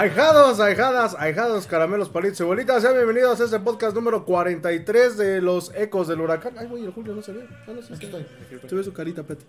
Ahijados, ahijadas, ahijados, caramelos, palitos y bolitas. Sean bienvenidos a este podcast número 43 de los ecos del huracán. Ay, güey, el Julio no se ve. Ah, no, sí, Aquí está. estoy. Se ve su carita, Pet.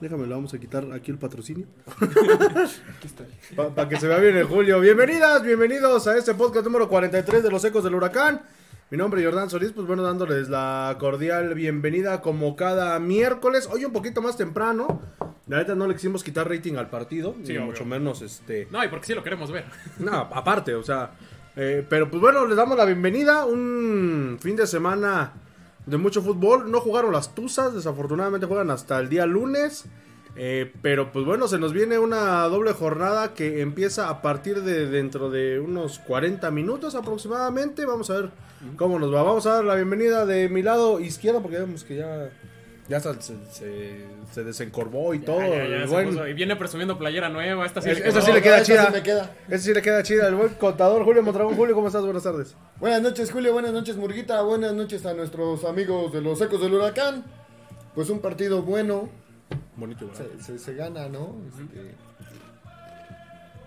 Déjame, le vamos a quitar aquí el patrocinio. Aquí estoy. Para que se vea bien el Julio. Bienvenidas, bienvenidos a este podcast número 43 de los ecos del huracán. Mi nombre es Jordán Solís, pues bueno, dándoles la cordial bienvenida como cada miércoles. Hoy un poquito más temprano. La neta no le quisimos quitar rating al partido, Sí, ni mucho menos este... No, y porque sí lo queremos ver. No, aparte, o sea. eh, pero pues bueno, les damos la bienvenida. Un fin de semana de mucho fútbol. No jugaron las Tuzas, desafortunadamente juegan hasta el día lunes. Eh, pero pues bueno, se nos viene una doble jornada que empieza a partir de dentro de unos 40 minutos aproximadamente. Vamos a ver cómo nos va. Vamos a dar la bienvenida de mi lado izquierdo porque vemos que ya, ya se, se, se desencorvó y todo. Ya, ya, ya, El se buen- puso- y viene presumiendo playera nueva. Esta sí Es- le esa sí le queda chida. sí me queda. Ese sí le queda chida. El buen contador Julio Mondragón. Julio, ¿cómo estás? Buenas tardes. Buenas noches, Julio. Buenas noches, Murguita. Buenas noches a nuestros amigos de los Ecos del Huracán. Pues un partido bueno. Bonito, ¿verdad? Se, se- se gana, ¿no? Este,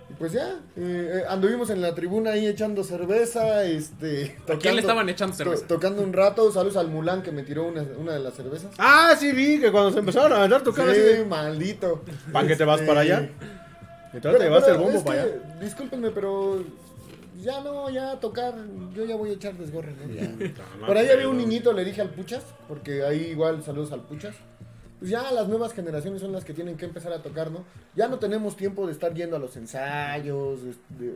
y pues ya, eh, eh, anduvimos en la tribuna ahí echando cerveza, este... ¿A quién le estaban echando to- cerveza? tocando un rato, saludos al Mulán que me tiró una, una de las cervezas. Ah, sí, vi que cuando se empezaron a aventar tu cara así Sí, de, maldito. ¿Para qué te vas Este, para allá? Y pero- te llevaste el bombo para que, allá. Discúlpenme, pero ya no, ya tocar, yo ya voy a echar desgorre, ¿no? Por ahí había un niñito, le dije al Puchas, porque ahí igual saludos al Puchas. Pues ya las nuevas generaciones son las que tienen que empezar a tocar, ¿no? Ya no tenemos tiempo de estar yendo a los ensayos,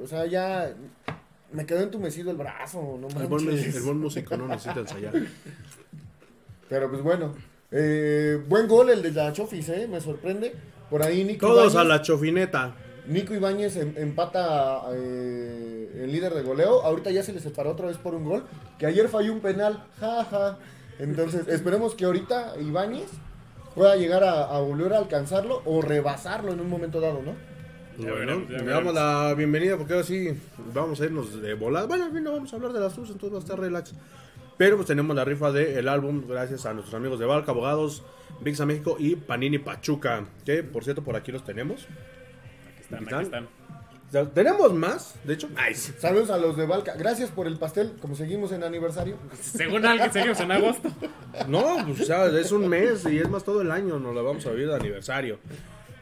o sea, ya me quedó entumecido el brazo, no El buen, el buen músico no necesita ensayar. Pero pues bueno, eh, buen gol el de la Chofis, ¿eh? Me sorprende. Por ahí Nico Todos a la chofineta. Nico Ibáñez em- empata eh, el líder de goleo. Ahorita ya se le separó otra vez por un gol. Que ayer falló un penal. Jaja. Entonces, esperemos que ahorita Ibáñez pueda llegar a, a volver a alcanzarlo o rebasarlo en un momento dado, ¿no? Ya Bueno, veremos, ya le veremos. damos la bienvenida porque ahora sí vamos a irnos de volada. Bueno, al fin no vamos a hablar de las sus, entonces va a estar relax. Pero pues tenemos la rifa del álbum gracias a nuestros amigos de Valca, Abogados, Vixa México y Panini Pachuca. Que por cierto por aquí los tenemos. Aquí están, ¿Están? aquí están. Tenemos más, de hecho. Nice. Saludos a los de Valca. Gracias por el pastel. Como seguimos en aniversario. Según alguien, seguimos en agosto. No, pues es un mes y es más todo el año, nos la vamos a vivir de aniversario.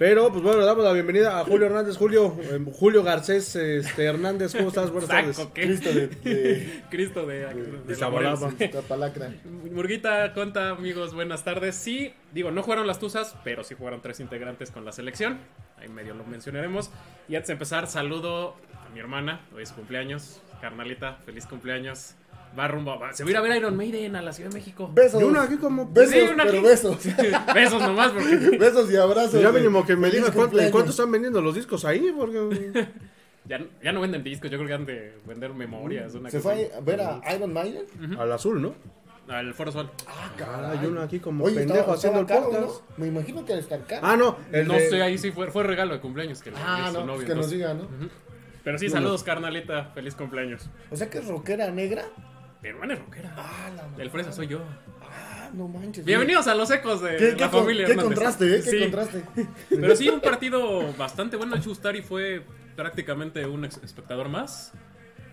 Pero, pues bueno, le damos la bienvenida a Julio Hernández. Julio, eh, Julio Garcés este, Hernández, ¿cómo estás? Buenas tardes. Saco, ¿qué? Cristo de, de, Cristo de, de, de la. Murguita, conta, amigos, buenas tardes. Sí, digo, no jugaron las Tuzas, pero sí jugaron tres integrantes con la selección. Ahí medio lo mencionaremos. Y antes de empezar, saludo a mi hermana. Hoy es su cumpleaños. Carnalita, feliz cumpleaños. Va rumbo. va- se va a ir a ver Iron Maiden a la Ciudad de México. Besos. Y uno aquí como... Besos, Sí, una pero aquí. besos. Besos nomás, porque besos y abrazos. Ya mínimo que me digas cuánto, cuánto están vendiendo los discos ahí, porque... ya, ya no venden discos. Yo creo que han de vender memorias. Una Se cosa fue a ver a Iron Maiden. Al azul, ¿no? Al Foro Sol. Ah, Ah, y uno aquí como Oye, pendejo estaba- haciendo el caro, podcast. ¿no? Me imagino que al estar caro. Ah, no. el no de- sé, ahí sí fue, fue regalo de cumpleaños que le Ah, no, novio, pues que nos diga, ¿no? Pero sí, No, saludos, carnalita. Feliz cumpleaños. O sea que es rockera negra. Mi hermana es rockera. Ah, la madre. El fresa soy yo. Ah, no manches. Bienvenidos a los ecos de ¿Qué, la qué, con- familia qué contraste, eh? Qué Sí, contraste. Pero sí, un partido bastante bueno. El Chustari fue prácticamente un espectador más.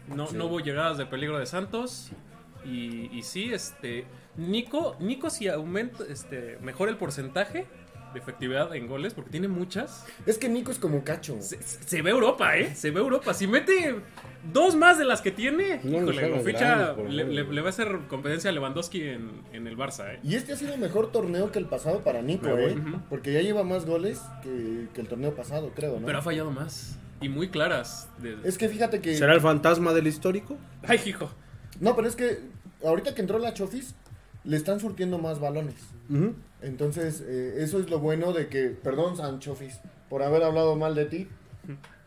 No, no hubo llegadas de peligro de Santos. Y, y sí, este. Nico, Nico si aumenta, este, mejora el porcentaje de efectividad en goles, porque tiene muchas. Es que Nico es como cacho. Se, se ve Europa, ¿eh? Se ve Europa. Si mete dos más de las que tiene, No, híjole, lo ficha, grandes, le, favor. le- le va a hacer competencia a Lewandowski en, en el Barça, ¿eh? Y este ha sido mejor torneo que el pasado para Nico, Pero ¿eh? Porque ya lleva más goles que, que el torneo pasado, creo, ¿no? Pero ha fallado más. Y muy claras. de- Es que fíjate que... ¿Será el fantasma del histórico? Ay, hijo. No, pero es que ahorita que entró la Chofis, le están surtiendo más balones. Ujú. Entonces, eh, eso es lo bueno de que... Perdón, San Chofis, por haber hablado mal de ti.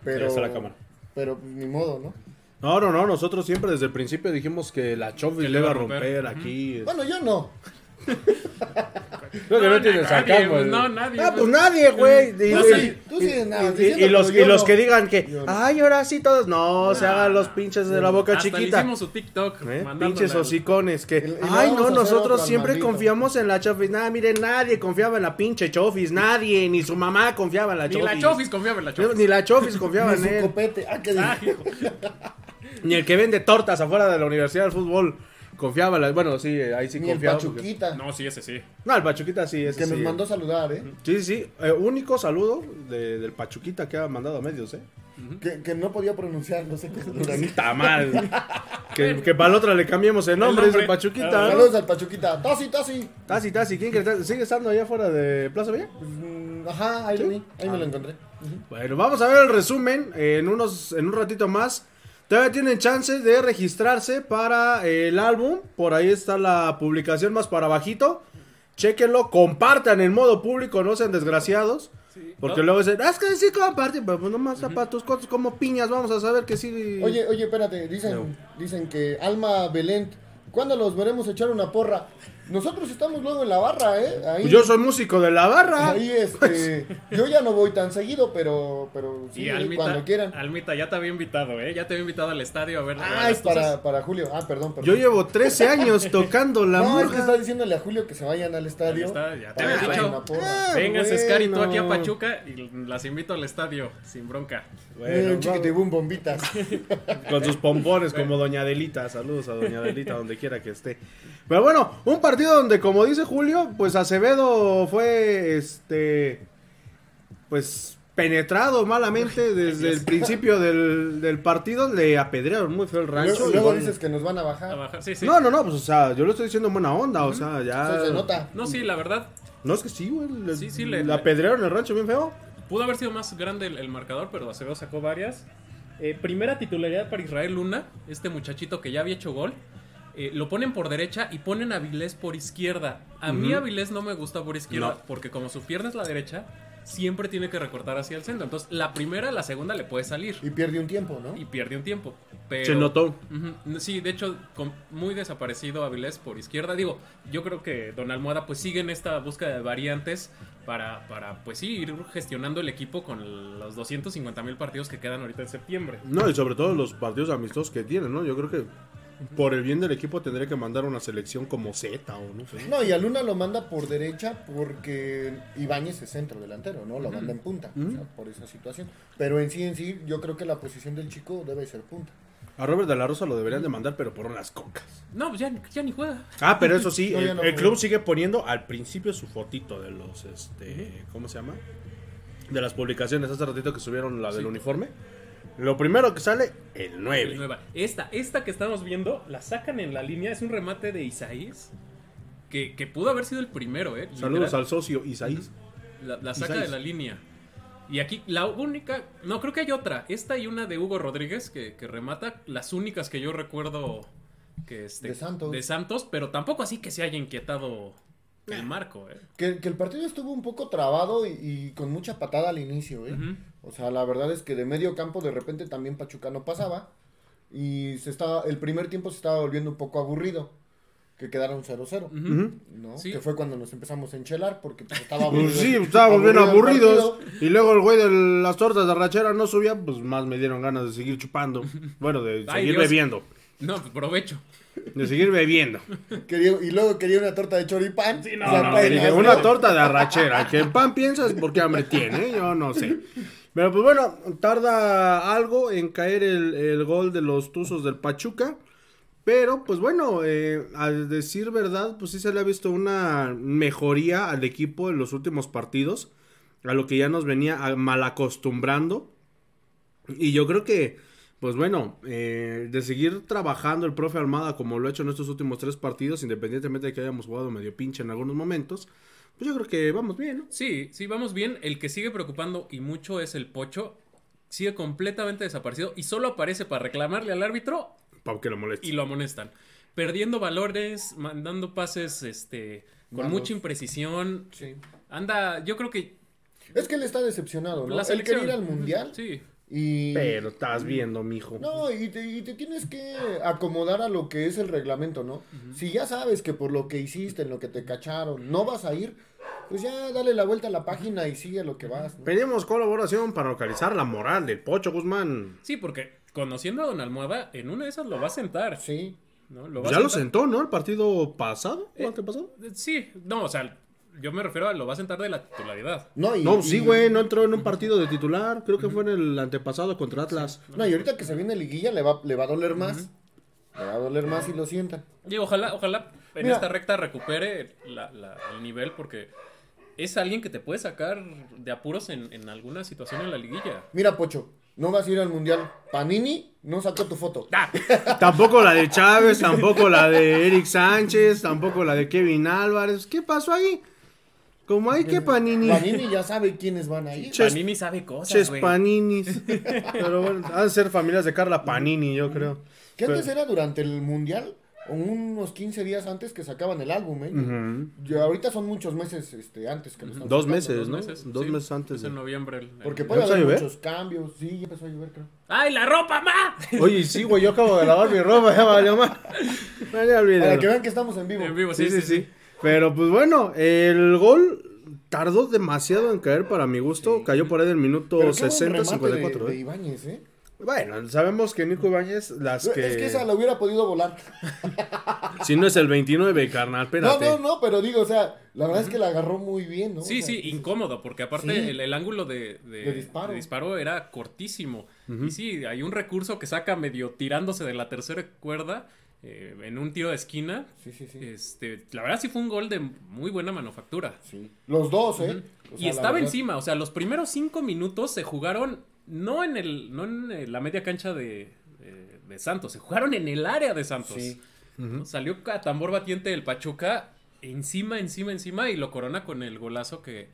Pero... La cámara. Pero ni modo, ¿no? No, no, no, nosotros siempre desde el principio dijimos que la Chofis le iba a romper aquí. Bueno, yo no. Creo que no, No, acá, güey. no, nadie, Ah, pues nadie, güey. Y- No y- sé. Tú sí andabas y- y- diciendo, y los, y los no. que digan que, no. ay, ahora sí todos. No, se hagan los pinches de la boca Hasta le chiquita. hicimos su TikTok. ¿Eh? Pinches hocicones que, ay no, nosotros siempre confiamos en la Chofis. Nada, mire, nadie confiaba en la pinche Chofis, nadie, ni su mamá confiaba en la Ni Chofis. la Chofis confiaba en la Chofis. Ni la Chofis confiaba Ni en él. copete. Ah, qué Ah. Ni el que vende tortas afuera de la Universidad del Fútbol confiaba la... Bueno, sí, ahí sí Ni el confiaba. porque- Pachuquita. No, sí, ese sí. No, el Pachuquita sí, ese Que sí. nos mandó saludar, ¿eh? Sí, sí, sí. Eh, único saludo de- del Pachuquita que ha mandado a medios, ¿eh? Que, que no podía pronunciar, no sé qué. Está mal. que, que para la otra le cambiemos el nombre, El es el Pachuquita. Ah, Saludos al Pachuquita. Tasi, Tasi. Tasi, Tasi, ¿quién? ¿Sigue estando allá afuera de Plaza Villa? Mm, Ajá, ahí lo vi. Ahí me lo encontré. Ujú. Bueno, vamos a ver el resumen eh, en, unos, en un ratito más. Todavía tienen chance de registrarse para eh, el álbum. Por ahí está la publicación más para bajito. Chequenlo, compartan en modo público, no sean desgraciados. Porque No. luego dicen, "Ah, es que sí comparten, pero pues nomás zapatos cortos como piñas, vamos a saber que sí. Oye, oye, espérate. Dicen, No. dicen que Alma Belén. ¿Cuándo los veremos echar una porra? Nosotros estamos luego en la barra, ¿eh? Ahí, Pues yo soy músico de la barra. Ahí, este. Yo ya no voy tan seguido, pero. pero sí, Y Almita, cuando quieran. Almita, ya te había invitado, ¿eh? Ya te había invitado al estadio a ver. Ah, es para, para Julio. Ah, perdón, perdón. Yo llevo 13 años tocando la no, es que está diciéndole a Julio que se vayan al estadio. Está, ya te había dicho. Ah, Venga, Scar y tú aquí a bueno. Pachuca y las invito al estadio, sin bronca. Eh, un chiquitibum bombitas. Con sus pompones como Doña Adelita. Saludos a Doña Adelita donde quiera que esté. Pero bueno, un partido donde, como dice Julio, pues Acevedo fue este. Pues penetrado malamente desde el principio del, del partido. Le apedrearon muy feo el rancho. luego y luego bueno. dices que nos van a A bajar. bajar, sí, sí. No, no, no, pues o sea, yo lo estoy diciendo en buena onda, o sea, ya. Eso se nota. No, sí, la verdad, No, es que sí, güey. Le, Sí, sí, le- le apedrearon el rancho bien feo. pudo haber sido más grande el, el marcador, pero Acevedo sacó varias. Eh, primera titularidad para Israel Luna, este muchachito que ya había hecho gol. Eh, lo ponen por derecha y ponen a Avilés por izquierda. A mí Ujú. Avilés no me gusta por izquierda, No. porque como su pierna es la derecha, siempre tiene que recortar hacia el centro. Entonces, la primera, la segunda le puede salir Y pierde un tiempo, ¿no? y pierde un tiempo. Pero, Se notó. Sí, de hecho, con- muy desaparecido Avilés por izquierda. Digo, yo creo que Don Almohada pues sigue en esta búsqueda de variantes para, para pues sí, ir gestionando el equipo con los 250 mil partidos que quedan ahorita en septiembre. No, y sobre todo los partidos amistosos que tienen, ¿no? Yo creo que por el bien del equipo tendría que mandar una selección como Z o no sé. No, y a Luna lo manda por derecha porque Ibáñez es centro delantero, ¿no? Lo manda en punta, o sea, por esa situación. Pero en sí, en sí, yo creo que la posición del chico debe ser punta. A Robert de la Rosa lo deberían de mandar, pero por unas cocas. No, pues ya, ya ni juega. Ah, pero eso sí, No, el, no el juega. club sigue poniendo al principio su fotito de los, este, ¿cómo se llama? De las publicaciones, hace ratito que subieron la del Sí. uniforme. Lo primero que sale, el 9. Nueva. Esta, esta que estamos viendo, la sacan en la línea, es un remate de Isaías. Que, que pudo haber sido el primero, ¿eh? Saludos Literal. al socio Isaís. La, la saca Isaías. de la línea. Y aquí, la única. No, creo que hay otra. Esta y una de Hugo Rodríguez que, que remata. Las únicas que yo recuerdo que este, De Santos. de Santos, pero tampoco así que se haya inquietado el marco, ¿eh? Que, que el partido estuvo un poco trabado y, y con mucha patada al inicio, ¿eh? O sea, la verdad es que de medio campo de repente también Pachuca no pasaba. Y se estaba, el primer tiempo se estaba volviendo un poco aburrido. Que quedaron 0-0. Ujú. Ujú. ¿no? Sí. Que fue cuando nos empezamos a enchelar porque pues, estaba aburrido. Pues sí, estábamos bien aburrido aburridos. Y luego el güey de las tortas de rachera no subía, pues más me dieron ganas de seguir chupando. Bueno, de Ay, seguir Dios. bebiendo. No, pues provecho. De seguir bebiendo. Quería- y luego quería una torta de choripán. Sí, no, O sea, no, apenas, Dije, ¿no? una torta de arrachera. Que el pan piensas porque hambre tiene, yo no sé. Pero pues bueno, tarda algo en caer el, el gol de los Tuzos del Pachuca. Pero pues bueno, eh, al decir verdad, pues sí se le ha visto una mejoría al equipo en los últimos partidos. A lo que ya nos venía mal acostumbrando. Y yo creo que, pues bueno, eh, de seguir trabajando el profe Almada como lo ha hecho en estos últimos tres partidos, independientemente de que hayamos jugado medio pinche en algunos momentos, pues yo creo que vamos bien, ¿no? Sí, sí, vamos bien. El que sigue preocupando y mucho es el Pocho. Sigue completamente desaparecido y solo aparece para reclamarle al árbitro Para que lo moleste. y lo amonestan. Perdiendo valores, mandando pases este, con mucha imprecisión. Sí. Anda, yo creo que Es que él está decepcionado, ¿no? la él quería ir al mundial Sí. Y. Pero estás viendo, mijo. No, y te, y te tienes que acomodar a lo que es el reglamento, ¿no? Si ya sabes que por lo que hiciste, en lo que te cacharon, no vas a ir, pues ya dale la vuelta a la página y sigue a lo que vas. ¿no? Pedimos colaboración para localizar la moral del Pocho Guzmán. Sí, porque conociendo a Don Almohada, en una de esas lo va a sentar. Sí. ¿no? Lo va a Ya lo sentó, ¿no? El partido pasado o Eh, antepasado. Sí, no, o sea, yo me refiero a lo va a sentar de la titularidad. No, y, No, sí, y- güey, no entró en un partido de titular. Creo que fue en el antepasado contra Atlas. No, y ahorita que se viene liguilla le va, le va a doler más. Le va a doler más si lo sientan. Y ojalá, ojalá en Mira. esta recta recupere la- la- el nivel porque es alguien que te puede sacar de apuros en, en alguna situación en la liguilla. Mira, Pocho, no vas a ir al mundial. Panini no sacó tu foto. ¡Ah! Tampoco la de Chávez, tampoco la de Eric Sánchez, tampoco la de Kevin Álvarez. ¿Qué pasó ahí? Como hay que Panini. Panini ya sabe quiénes van a ir. Ches- Panini sabe cosas, Ches güey. Paninis. Pero bueno, han de ser familias de Carla Panini, yo creo. Que antes Pero- era durante el mundial, o unos 15 días antes que sacaban el álbum, ¿eh? Ahorita son muchos meses este, antes que lo están Dos sacando. meses, Dos ¿no? meses. Dos sí. meses antes. Es de- en noviembre. el- Porque el- puede ¿Ya empezó a haber llover? muchos cambios. Sí, ya empezó a llover, creo. ¡Ay, la ropa, ma! Oye, sí, güey, yo acabo de lavar mi ropa, ya valió olvídalo. Para que vean que estamos en vivo. En vivo, Sí, sí, sí. Pero pues bueno, el gol tardó demasiado en caer para mi gusto. Cayó por ahí del minuto Pero qué buen 60, remate 54. de, de ¿eh? Ibáñez, ¿eh? Bueno, sabemos que Nico Ibáñez, las que. Es que esa la hubiera podido volar. Si no es el 29, carnal, No, espérate. no, no, pero digo, o sea, la verdad es que la agarró muy bien, ¿no? Sí, O sea, sí, incómodo, porque aparte Sí. el, el ángulo de, de- De disparo. de disparo era cortísimo. Y sí, hay un recurso que saca medio tirándose de la tercera cuerda eh, en un tiro de esquina. Sí, sí, sí. Este, la verdad sí fue un gol de muy buena manufactura. sí. Los dos, ¿eh? O sea, y estaba verdad- encima, o sea, los primeros cinco minutos se jugaron no en el, no en eh, la media cancha de, de- de Santos, se jugaron en el área de Santos. Sí. ¿no? Salió a tambor batiente el Pachuca encima, encima, encima y lo corona con el golazo que,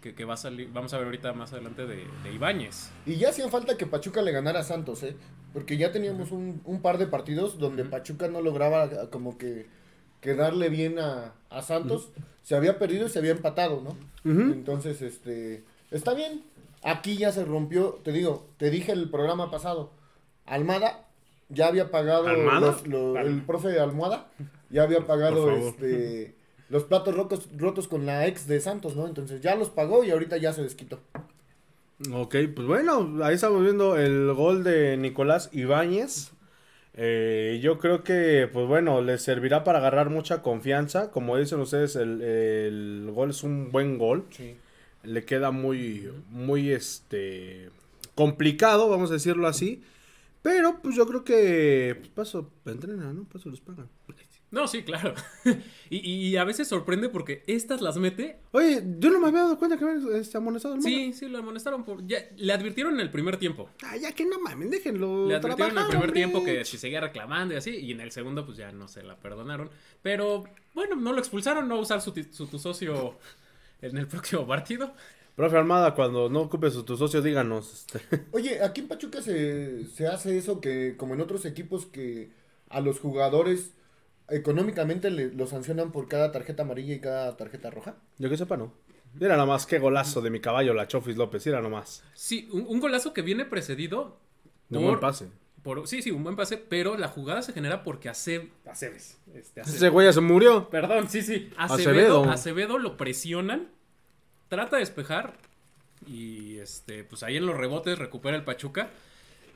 que, que va a salir, vamos a ver ahorita más adelante de, de Ibáñez. Y ya hacía falta que Pachuca le ganara a Santos, ¿eh? Porque ya teníamos un, un par de partidos donde Pachuca no lograba ah, como que, que darle bien a, a Santos. Se había perdido y se había empatado, ¿no? Entonces, este, está bien. Aquí ya se rompió, te digo, te dije el programa pasado, Almada ya había pagado, el profe de Almohada ya había pagado este, los platos rotos, rotos con la ex de Santos, ¿no? Entonces ya los pagó y ahorita ya se desquitó. Ok, pues bueno, ahí estamos viendo el gol de Nicolás Ibáñez. Eh, yo creo que, pues bueno, les servirá para agarrar mucha confianza. Como dicen ustedes, el, el gol es un buen gol. Sí. Le queda muy, muy, este, complicado, vamos a decirlo así. Pero, pues yo creo que, pues paso, entrena, ¿no? Paso los pagan. No, sí, claro. y, y a veces sorprende porque estas las mete. Oye, yo no me había dado cuenta que habían este, amonestado al Sí, sí, lo amonestaron por. Ya, le advirtieron en el primer tiempo. Ah, ya que no mames, déjenlo. Le advirtieron en el primer hombre. tiempo que si seguía reclamando y así, y en el segundo pues ya no se la perdonaron. Pero bueno, no lo expulsaron, no usar su, ti- su- tu socio en el próximo partido. Profe Armada, cuando no ocupes a tu socio, díganos. Este. Oye, aquí en Pachuca se, se hace eso que, como en otros equipos, que a los jugadores económicamente le, los sancionan por cada tarjeta amarilla y cada tarjeta roja. Yo que sepa, no. Mira nomás qué golazo de mi caballo, la Chofis López. Mira nomás. Sí, un, un golazo que viene precedido De un buen pase. por- sí, sí, un buen pase, pero la jugada se genera porque Ace- Aceves. Este, Aceves. Ese güey ya se murió. Perdón, sí, sí. Acevedo, Acevedo. Acevedo lo presionan, trata de despejar y este, pues ahí en los rebotes recupera el Pachuca.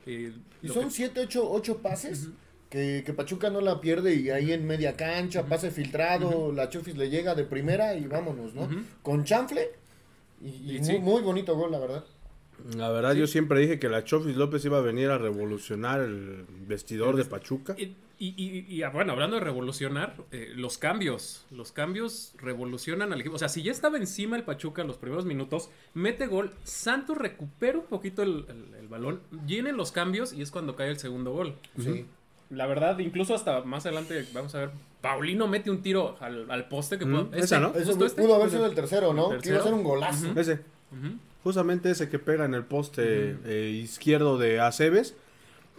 Eh, Y lo son que- 7, 8, 8 pases que, que Pachuca no la pierde y ahí en media cancha, pase filtrado, la Chofis le llega de primera y vámonos, ¿no? Con chanfle y, y Y muy, sí. muy bonito gol, la verdad. La verdad, yo siempre dije que la Chofis López iba a venir a revolucionar el vestidor de Pachuca. Y, y- y- y, ah, bueno, hablando de revolucionar, eh, los cambios. Los cambios revolucionan al equipo. O sea, si ya estaba encima el Pachuca en los primeros minutos, mete gol, Santos recupera un poquito el, el- el balón, vienen los cambios y es cuando cae el segundo gol. Sí. La verdad, incluso hasta más adelante, vamos a ver, Paulino mete un tiro al, al poste que puede- Mm, esa, ¿no? Eso justo este. pudo haber sido el tercero, ¿no? ¿El Que iba a tercero? ser un golazo. Ese. Justamente ese que pega en el poste eh, izquierdo de Aceves.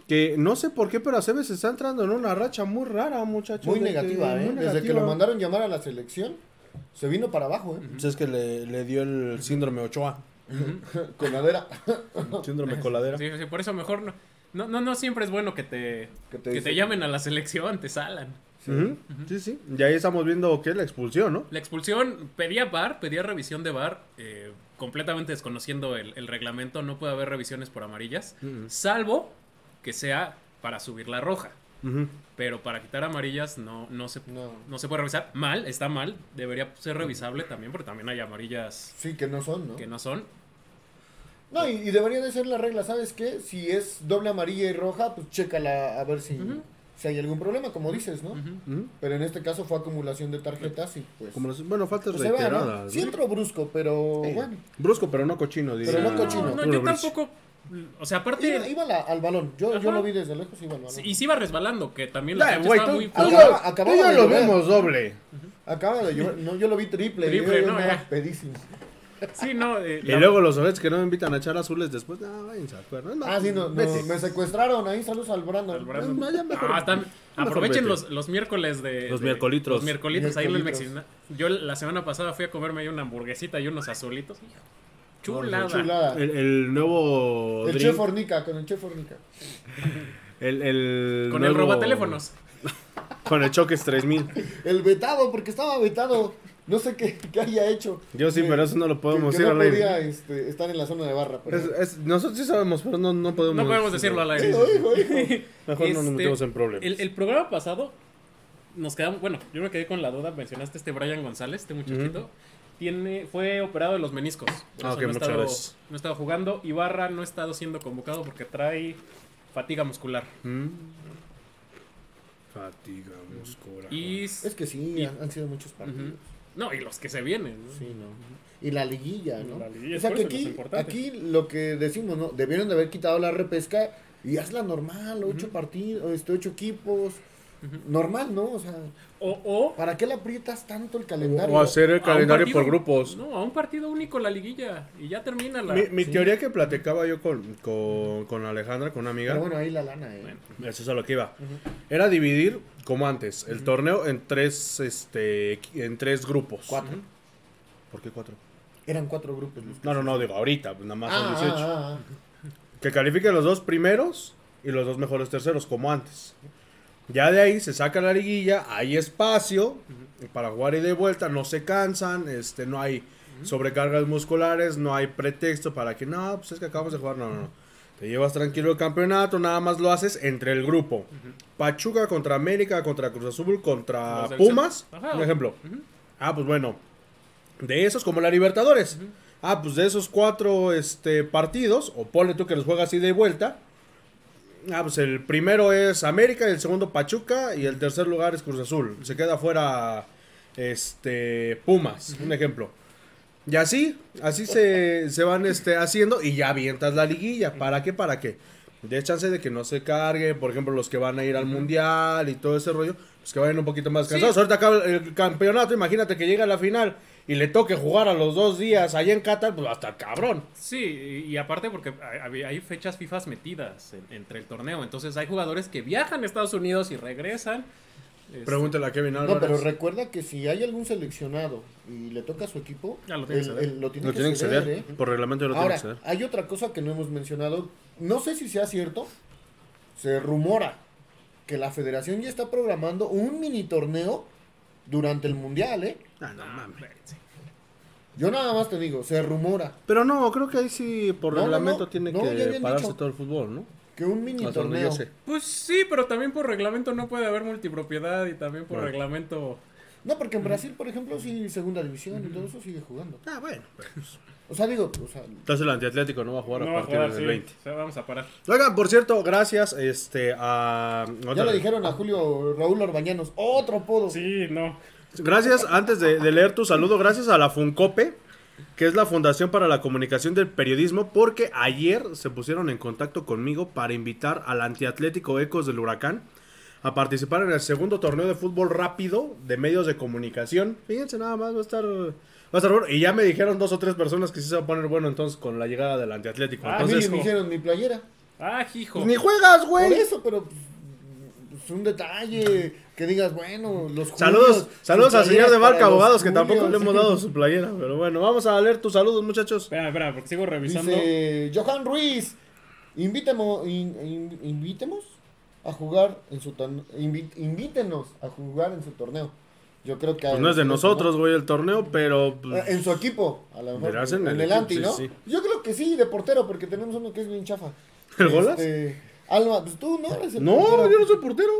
Que no sé por qué, pero Aceves está entrando en una racha muy rara, muchachos. Muy que- negativa, ¿eh? muy Desde que lo mandaron llamar a la selección, se vino para abajo, ¿eh? Pues es que le, le dio el síndrome Ochoa. Coladera. Síndrome coladera. Sí, sí, por eso mejor no. No, no, no siempre es bueno que te, Que que te llamen a la selección, te salan. Sí, sí. Y ahí estamos viendo que es la expulsión, ¿no? La expulsión, pedía VAR, pedía revisión de VAR, eh, completamente desconociendo el, el reglamento, no puede haber revisiones por amarillas, salvo que sea para subir la roja. Pero para quitar amarillas no, no, se, No. no se puede revisar. Mal, está mal, debería ser revisable también, porque también hay amarillas Sí, que no son, ¿no? que no son. No, y, y debería de ser la regla, ¿sabes qué? Si es doble amarilla y roja, pues chécala a ver si, si hay algún problema, como dices, ¿no? Pero en este caso fue acumulación de tarjetas y pues... Como los- bueno, faltas pues ve, ¿no? reiteradas. Sí entró brusco, pero Sí. bueno. Brusco, pero no cochino, diría. Pero no cochino. No, yo tampoco. O sea, aparte. Iba, iba la- al balón, yo, yo lo vi desde lejos, iba al balón. sí, y se iba resbalando, que también la gente estaba tú, muy. Acaba- acababa ya de lo llover. vimos doble. Acaba de llover, no, yo lo vi triple, Triple, yo no, pedísimo. Sí, no. eh, Y la- luego los Ovets que no me invitan a echar azules después, no, váyanse a acuerdo. No, Ah, sí, no, me secuestraron ahí, saludos al Brandon. al Brandon. No, ya mejor- Ah, mejor aprovechen los, los miércoles de. Los de- miércolitros. Los miércolitos ahí en el Miércolitos. Mexicana. Yo la semana pasada fui a comerme ahí una hamburguesita y unos azulitos. Chulada. Chulada. El, el nuevo. El drink, chef Fornica, con el chef Fornica. el, el Con el nuevo- robateléfonos. Con el Choques 3000. El vetado, porque estaba vetado. No sé qué, qué haya hecho. Yo sí, Que- pero eso no lo podemos que, que ir no al aire. podía este, estar en la zona de barra. pero- Es- es- nosotros sí sabemos, pero no, no podemos. No podemos decirlo al aire. Hijo, hijo. Mejor no nos Este, metemos en problemas. El, el programa pasado nos quedamos, bueno, yo me quedé con la duda, mencionaste este Brian González, este muchachito, tiene, fue operado de los meniscos. Ah, eso ok, no, ha muchas estado, gracias. no ha estado jugando. Ibarra no ha estado siendo convocado porque trae fatiga muscular. Mm. Fatiga muscular. Y, Es que sí, Y- han, han sido muchos partidos. No, y los que se vienen. ¿no? Sí, no. Y la liguilla, ¿no? La liguilla, o sea que aquí, aquí lo que decimos, ¿no? Debieron de haber quitado la repesca y hazla normal, ocho partidos, este, ocho equipos. Normal, ¿no? O sea, O, o, ¿para qué le aprietas tanto el calendario? O hacer el a un calendario partido- por grupos. No, a un partido único la liguilla y ya termina la... Mi, mi Sí. teoría que platicaba yo con, con, con Alejandra, con una amiga, Pero bueno, ahí la lana, ¿eh? Bueno. eso es a lo que iba, era dividir, como antes, el torneo en tres, este, en tres grupos. Cuatro. ¿Por qué cuatro? Eran cuatro grupos. los No, no, no, digo, ahorita, pues nada más son Ah, 18. ah, ah, Que califiquen los dos primeros y los dos mejores terceros, como antes. Ya de ahí se saca la liguilla, hay espacio para jugar y de vuelta, no se cansan, este, no hay sobrecargas musculares, no hay pretexto para que no, pues es que acabamos de jugar, no, no, no. Te llevas tranquilo el campeonato, nada más lo haces entre el grupo. Pachuca contra América, contra Cruz Azul, contra Pumas. Ajá. un ejemplo. Ah, pues bueno. De esos, como la Libertadores. Ah, pues de esos cuatro este, partidos, o ponle tú que los juegas así de vuelta. Ah, pues el primero es América, el segundo Pachuca y el tercer lugar es Cruz Azul. Se queda fuera este, Pumas, un ejemplo. Y así, así se, se van este, haciendo y ya avientas la liguilla. ¿Para qué? ¿Para qué? De chance de que no se cargue, por ejemplo, los que van a ir al mundial y todo ese rollo, pues que vayan un poquito más Sí. cansados. Ahorita acaba el campeonato, imagínate que llega a la final y le toque jugar a los dos días allá en Qatar, pues hasta cabrón. Sí, y aparte porque hay, fechas FIFA metidas en- entre el torneo, entonces hay jugadores que viajan a Estados Unidos y regresan. Este, Pregúntale a Kevin No, Álvarez. pero recuerda que si hay algún seleccionado y le toca a su equipo, Ya lo tiene que ceder. el- lo tiene lo que tienen que ceder, ceder. ¿eh? Por reglamento lo Ahora, que ceder. hay otra cosa que no hemos mencionado. No sé si sea cierto. Se rumora que la federación ya está programando un mini torneo durante el mundial, ¿eh? Ah, no mames. Yo nada más te digo, se rumora Pero no, creo que ahí sí por No, no, reglamento no. tiene No, que pararse dicho. todo el fútbol, ¿no? Que un mini torneo. Pues sí, pero también por reglamento no puede haber multipropiedad y también por Bueno. reglamento... No, porque en Brasil, por ejemplo, sí, segunda división y todo eso sigue jugando. Ah, bueno. pues. O sea, digo, o sea, Entonces el antiatlético no va a jugar No a va a partir jugar, del sí. 20. O sea, vamos a parar. Oigan, por cierto, gracias este, a... ya le dijeron a Julio Raúl Orbañanos, otro apodo. Sí, no. Gracias, antes de, de leer tu saludo, gracias a la FUNCOPE, que es la Fundación para la Comunicación del Periodismo, porque ayer se pusieron en contacto conmigo para invitar al antiatlético Ecos del Huracán a participar en el segundo torneo de fútbol rápido de medios de comunicación. Fíjense nada más, va a estar... Va a estar bueno. Y ya me dijeron dos o tres personas que sí se va a poner bueno entonces con la llegada del antiatlético. Ah, mí Entonces, me hicieron mi playera. Ah, hijo. pues ni juegas, Por güey. eso, pero pues, un detalle que digas, bueno, los Saludos, Julios, saludos sus al señor de Barca Abogados que tampoco le hemos dado su playera. Pero bueno, vamos a leer tus saludos, muchachos. Espera, espera, porque sigo revisando. Dice Johan Ruiz, invítemos, in- in- invítemos a jugar en su torneo. invítenos a jugar en su torneo. Yo creo que. Pues no es de nosotros, güey, el torneo, pero. pues, Eh, En su equipo, a lo mejor. En, en el anti, sí, ¿no? sí. Yo creo que sí, de portero, porque tenemos uno que es bien chafa. ¿El Golas? Alma, pues tú no eres el no, portero. yo no soy portero.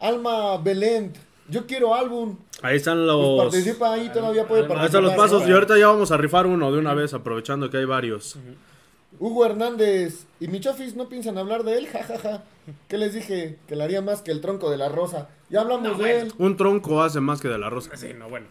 Alma Belén. Yo quiero álbum. Ahí están Pues los. participa ahí, todavía puede participar. Ahí están los pasos y ahorita ya vamos a rifar uno de una vez, aprovechando que hay varios. Hugo Hernández y mi chofis no piensan hablar de él, jajaja. ¿Qué les dije? Que le haría más que el tronco de la rosa. Ya hablamos No, de bueno. él. Un tronco hace más que de la rosa. Sí, no, bueno.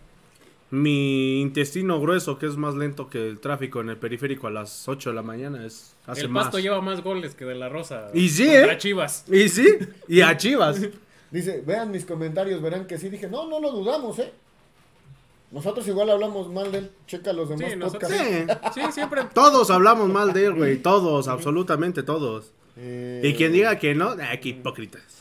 Mi intestino grueso, que es más lento que el tráfico en el periférico a las 8 de la mañana, es hace el más. Pasto lleva más goles que de la Rosa. Y sí, contra ¿eh? Chivas. Y sí, y a Chivas. Dice, vean mis comentarios, verán que sí. Dije, no, no lo dudamos, ¿eh? Nosotros igual hablamos mal de él. Checa los demás Sí, nosotros- podcasts. Sí. Sí, siempre. Todos hablamos mal de él, güey. Todos, absolutamente todos. Eh, Y quien diga que no, eh, qué hipócritas.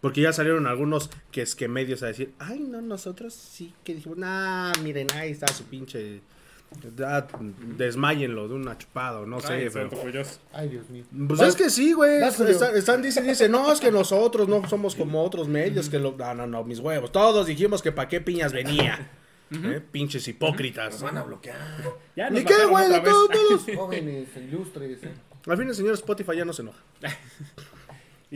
Porque ya salieron algunos que es que medios a decir, ay, no, nosotros sí que dijimos, nah, miren, ahí está su pinche. Da, desmáyenlo de una chupada, o no sé, Ay, pero. Ay, Dios mío. Pues es que sí, güey. Julio. Están, están dice, dice, no, es que nosotros no somos como otros medios que lo. No, no, no, mis huevos. Todos dijimos que pa' qué piñas venía. ¿Eh? Pinches hipócritas. Nos van a bloquear. Ya ¿Ni qué, güey? todos. Jóvenes, ilustres. ¿eh? Al fin el señor Spotify ya no se enoja.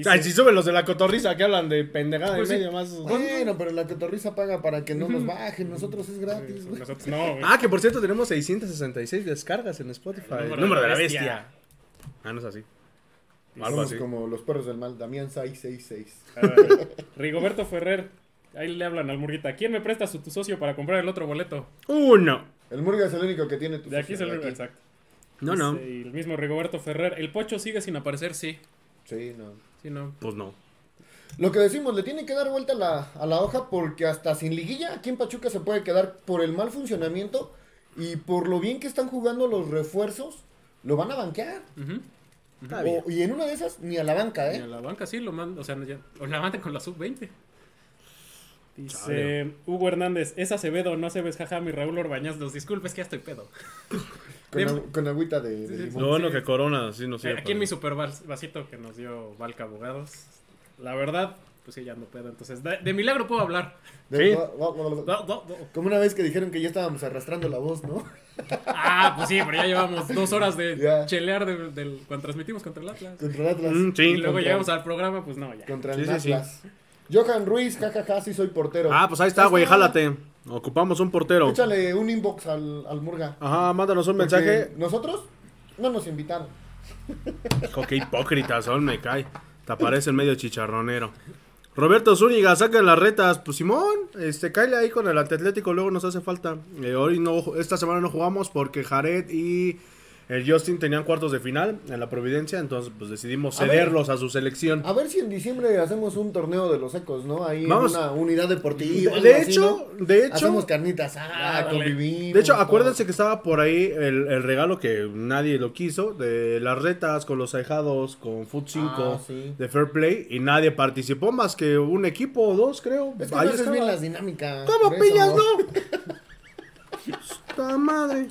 Ay, si suben los de la cotorriza que hablan de pendejada Pues y sí. medio más. Bueno, pero la cotorriza paga para que no nos bajen. Nosotros es gratis, güey. Nosotros no, güey. Ah, que por cierto tenemos 666 descargas en Spotify. El Número, de la bestia. Ah, no es así. Algo Somos así. como los perros del mal. Damián 666. A ver, Rigoberto Ferrer. Ahí le hablan al Murguita. ¿Quién me presta su tu socio para comprar el otro boleto? Uno. El Murga es el único que tiene tu De aquí es el aquí. Exacto. No, no. Y el mismo Rigoberto Ferrer. ¿El Pocho sigue sin aparecer? Sí. Sí, no. Sí, no. Pues no. Lo que decimos, le tiene que dar vuelta a la, a la hoja porque hasta sin liguilla aquí en Pachuca se puede quedar por el mal funcionamiento y por lo bien que están jugando los refuerzos, lo van a banquear. O- y en una de esas, ni a la banca, ¿eh? a la banca sí lo mandan. O sea, ya, o la mandan con la sub-20. Dice. Hugo Hernández, es Acevedo, no Aceves, jaja, mi Raúl Orbañaz, los disculpes que ya estoy pedo. Con, Dem- agu- con agüita de, de limón. Lo bueno sí. que Corona sí no Eh, sirve. Aquí en mi super vas- vasito que nos dio Valca Abogados. La verdad, pues sí, ya no pedo. Entonces, de, de milagro puedo hablar. De- Sí. No, no, no. Como una vez que dijeron que ya estábamos arrastrando la voz, ¿no? Ah, pues sí, pero ya llevamos dos horas de Ya. chelear del, del- cuando transmitimos contra el Atlas. Contra el Atlas. Mm, sí. y luego contra- llegamos al programa, pues no, ya. Contra el Sí, sí, sí. Atlas. Johan Ruiz, jajaja, sí soy portero. Ah, pues ahí está, güey, jálate. Ocupamos un portero. Échale un inbox al, al Murga. Ajá, mándanos un Porque mensaje. Nosotros no nos invitaron. Hijo, qué hipócritas son, me cae. Te aparece el medio chicharronero. Roberto Zúñiga, saca las retas. Pues Simón, este, cállate ahí con el Atlético, luego nos hace falta. Eh, hoy no, esta semana no jugamos porque Jared y el Justin tenían cuartos de final en la Providencia, entonces pues decidimos A ver. cederlos a su selección. A ver si en diciembre hacemos un torneo de los ecos, ¿no? Ahí Vamos. en una unidad deportiva. De, así, hecho, ¿no? de hecho, Hacemos carnitas, ah, Ándale. convivimos. de hecho, todo. acuérdense que estaba por ahí el, el regalo que nadie lo quiso, de las retas con los ahijados, con Foot 5, Ah, sí. de Fair Play, y nadie participó más que un equipo o dos, creo. Es que Ahí no bien las dinámicas. ¿Cómo pillas, no? ¡Esta madre!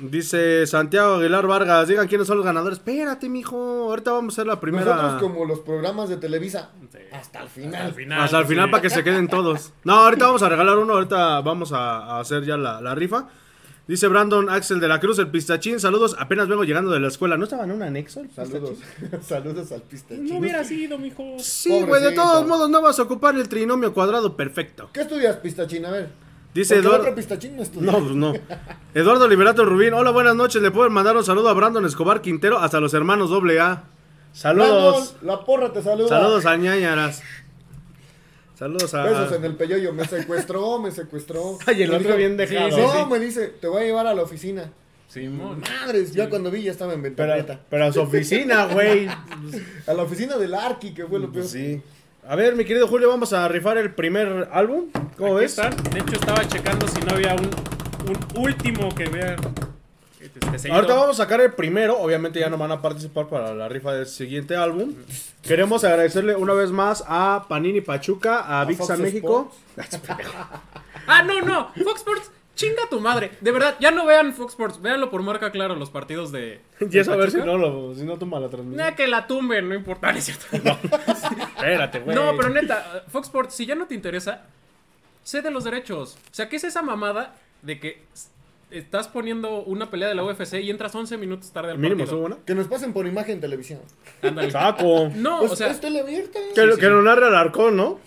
Dice Santiago Aguilar Vargas, digan quiénes son los ganadores. Espérate, mijo, ahorita vamos a hacer la primera. Nosotros como los programas de Televisa. Sí. Hasta el final. Al final. Hasta el final sí. para que se queden todos. No, ahorita vamos a regalar uno, ahorita vamos a, a hacer ya la, la rifa. Dice Brandon Axel de la Cruz, el pistachín, saludos, apenas vengo llegando de la escuela. ¿No estaba en un anexo? el Saludos. Saludos al pistachín. No hubiera sido, mijo. Sí, güey, de todos modos no vas a ocupar el trinomio cuadrado perfecto. ¿Qué estudias, pistachín? A ver. Dice Eduardo... otro pistachín no pues no. Eduardo Liberato Rubín, hola, buenas noches. Le pueden mandar un saludo a Brandon Escobar Quintero hasta los hermanos AA. Saludos. Brandon, la porra te saluda. Saludos a ñañaras. Saludos a. Besos en el peyoyo. Me secuestró, me secuestró. Ay, el Me otro bien dejado. sí, No, sí. me dice, te voy a llevar a la oficina. Simón. Madres, ya cuando vi ya estaba en Pero, Ventaprieta. pero a su oficina, güey. A la oficina del Arqui, que fue lo peor. Pues sí. A ver, mi querido Julio, vamos a rifar el primer álbum. ¿Cómo Aquí ves? están. De hecho, estaba checando si no había un, un último que vea. Este, seguido. Ahorita vamos a sacar el primero. Obviamente ya no van a participar para la rifa del siguiente álbum. Queremos agradecerle una vez más a Panini Pachuca, a, A Vixa México. Ah, no, no. Fox Sports. Chinga tu madre. De verdad, ya no vean Fox Sports. Véanlo por marca claro los partidos de. Y eso a ver si no, lo, si no toma la transmisión. Nah, que la tumben, no importa, no es cierto. Espérate, güey. No, pero neta, Fox Sports, si ya no te interesa, cede los derechos. O sea, ¿qué es esa mamada de que estás poniendo una pelea de la UFC y entras 11 minutos tarde al Mínimo, partido? ¿son buena? Que nos pasen por imagen en televisión. Ándale. Saco. No, Pues o sea, es teleabierta. Que, sí. que lo narre Alarcón, ¿no?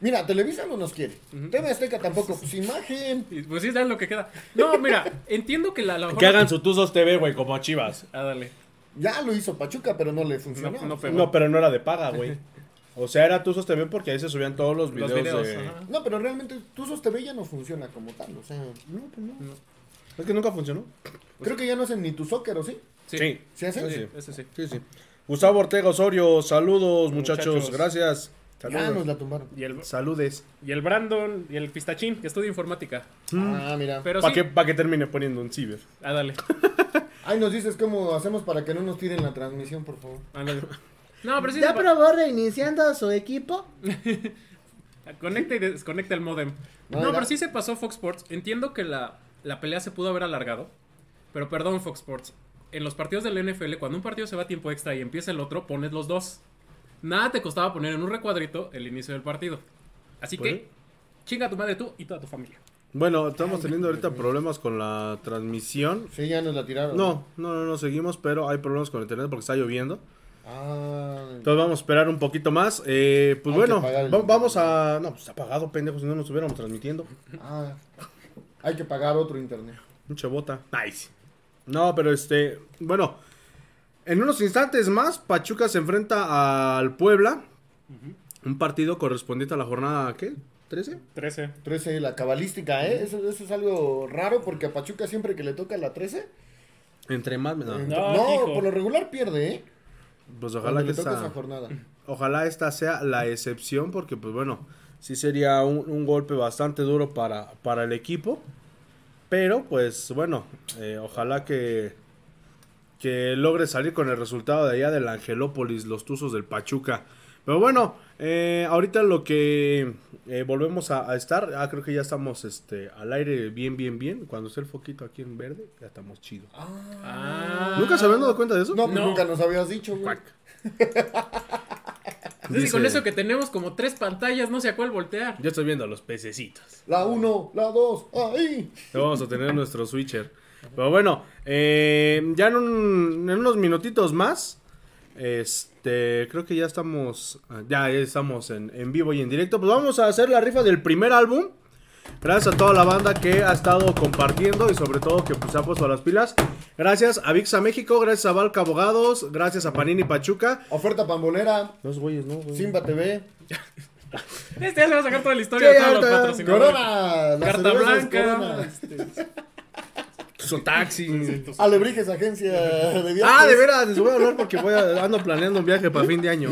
Mira, Televisa no nos quiere. TV Azteca tampoco. Pues imagen. pues sí, saben lo que queda. No, mira, entiendo que la... a lo mejor- Que hagan su Tuzos TV, güey, como a Chivas. Ándale. Ya lo hizo Pachuca, pero no le funcionó. No. No, pero no era de paga, güey. O sea, era Tuzos TV porque ahí se subían todos los videos, Los videos. de... No, pero realmente Tuzos TV ya no funciona como tal. O sea, no, pues no. Es que nunca funcionó. Creo que ya no hacen ni tu soccer, ¿o sí? Sí. ¿Sí hacen? Sí. Ese sí. Sí, sí. Gustavo Ortega Osorio, saludos, muchachos. Muchachos. Gracias. Ya Saludos. nos la tumbaron. Y el, Saludes. y el Brandon y el Pistachín, que estudia informática. Ah, mira. Para sí. que, pa' que termine poniendo un ciber. Ándale. Ay, nos dices cómo hacemos para que no nos tiren la transmisión, por favor. Ándale. No, pero sí. ¿Ya probó reiniciando su equipo? Conecta y desconecta el modem. No, No, pero sí se pasó Fox Sports. Entiendo que la, la pelea se pudo haber alargado. Pero perdón, Fox Sports. En los partidos del NFL, cuando un partido se va a tiempo extra y empieza el otro, pones los dos. Nada te costaba poner en un recuadrito el inicio del partido. Así Pues que, chinga tu madre tú y toda tu familia. Bueno, estamos teniendo ahorita problemas con la transmisión. Sí, ya nos la tiraron. No, no, no, no, seguimos, pero hay problemas con internet porque está lloviendo. Ah, Entonces vamos a esperar un poquito más. Eh, pues bueno, pagar el- va- vamos a... No, pues está apagado, pendejo, si no nos estuviéramos transmitiendo. ah. Hay que pagar otro internet. Mucha bota. Nice. No, pero este, bueno, en unos instantes más, Pachuca se enfrenta al Puebla. Un partido correspondiente a la jornada, ¿qué? ¿13? 13. 13, la cabalística, ¿eh? Eso, eso es algo raro porque a Pachuca siempre que le toca la 13, Entre más, no. eh, No, por lo regular pierde, ¿eh? Pues ojalá que esta, esa jornada. ojalá esta sea la excepción porque, pues bueno, sí sería un, un golpe bastante duro para, para el equipo. Pero, pues bueno, eh, ojalá que, que logre salir con el resultado de allá del Angelópolis, los Tuzos del Pachuca. Pero bueno, eh, ahorita lo que eh, volvemos a, a estar, ah, creo que ya estamos este, al aire bien, bien, bien. Cuando esté el foquito aquí en verde, ya estamos chidos. Ah. ¿Nunca se habían dado cuenta de eso? No, pues No. nunca nos habías dicho, güey. Dice- con eso que tenemos como tres pantallas, no sé a cuál voltear. Yo estoy viendo a los pececitos. La 1, la 2, ahí. Vamos a tener nuestro switcher. Pero bueno, eh, ya en, un- en unos minutitos más, este, creo que ya estamos, ya estamos en, en vivo y en directo. Pues vamos a hacer la rifa del primer álbum. Gracias a toda la banda que ha estado compartiendo y sobre todo que pues, se ha puesto a las pilas. Gracias a VIXA México, gracias a Valca Abogados, gracias a Panini Pachuca. Oferta pambolera, Dos güeyes, ¿no? güey? Simba TV, Este ya se va a sacar toda la historia Sí, de todos los ahorita- patrocinadores. Corona, Carta blanca. Corona. este, Son taxi. Alebrijes, agencia de viajes. Ah, de veras, les voy a hablar porque voy a- ando planeando un viaje para fin de año.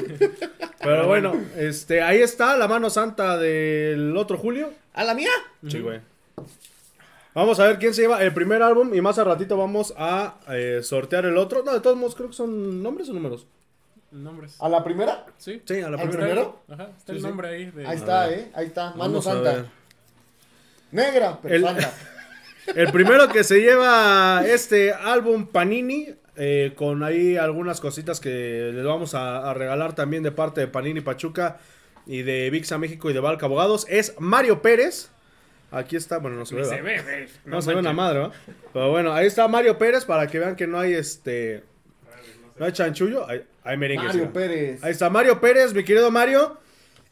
Pero bueno, este, ahí está la mano santa del otro Julio. ¿A la mía? Sí, güey. Vamos a ver quién se lleva el primer álbum y más a ratito vamos a eh, sortear el otro. No, de todos modos creo que son nombres o números. Nombres. ¿A la primera? Sí. Sí, a la ¿Al primera. primero? Ajá, está Sí, el sí. nombre ahí. de- Ahí está. ¿eh? Ahí está. Mano Vamos santa. Negra, pero El- santa. El primero que se lleva este álbum Panini, eh, con ahí algunas cositas que les vamos a, a regalar también de parte de Panini Pachuca y de VIXA México y de Valca Abogados, es Mario Pérez. Aquí está, bueno, no se ve. se ve, güey. No, se ve una madre, ¿va? Pero bueno, ahí está Mario Pérez para que vean que no hay este. No hay chanchullo. Hay, hay merengue. Mario sí. Pérez. Ahí está Mario Pérez, mi querido Mario.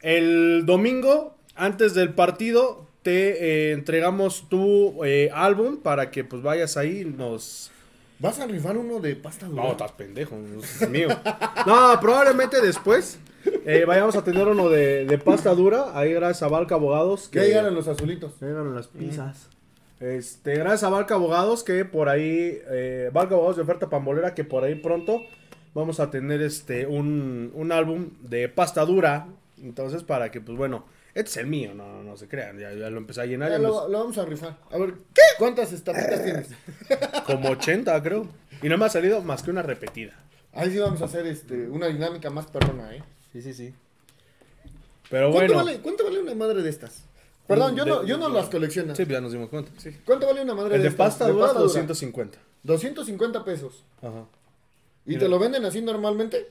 El domingo, antes del partido, te eh, entregamos tu eh, álbum para que pues vayas ahí y nos. ¿Vas a rifar uno de pasta dura? No, estás pendejo, es mío. No, probablemente después eh, vayamos a tener uno de, de pasta dura. Ahí gracias a Valca Abogados. Ya llegaron los azulitos. Ya llegaron las pizzas. Este, gracias a Valca Abogados que por ahí, eh, Valca Abogados de oferta pambolera que por ahí pronto vamos a tener este un, un álbum de pasta dura. Entonces para que pues bueno, este es el mío, no, no se crean, ya, ya lo empecé a llenar, Ya lo, vamos a rifar. A ver, ¿cuántas estampitas tienes? como 80 creo. Y no me ha salido más que una repetida. Ahí sí vamos a hacer este, una dinámica más perrona, ¿eh? Sí, sí, sí. Pero ¿Cuánto, bueno, vale, ¿Cuánto vale una madre de estas? Perdón, yo De- no, yo no las colecciono. Sí, ya nos dimos cuenta. ¿Cuánto vale una madre El de estas? pasta dura dura? 250. 250 pesos. Ajá. ¿Y te lo venden así normalmente?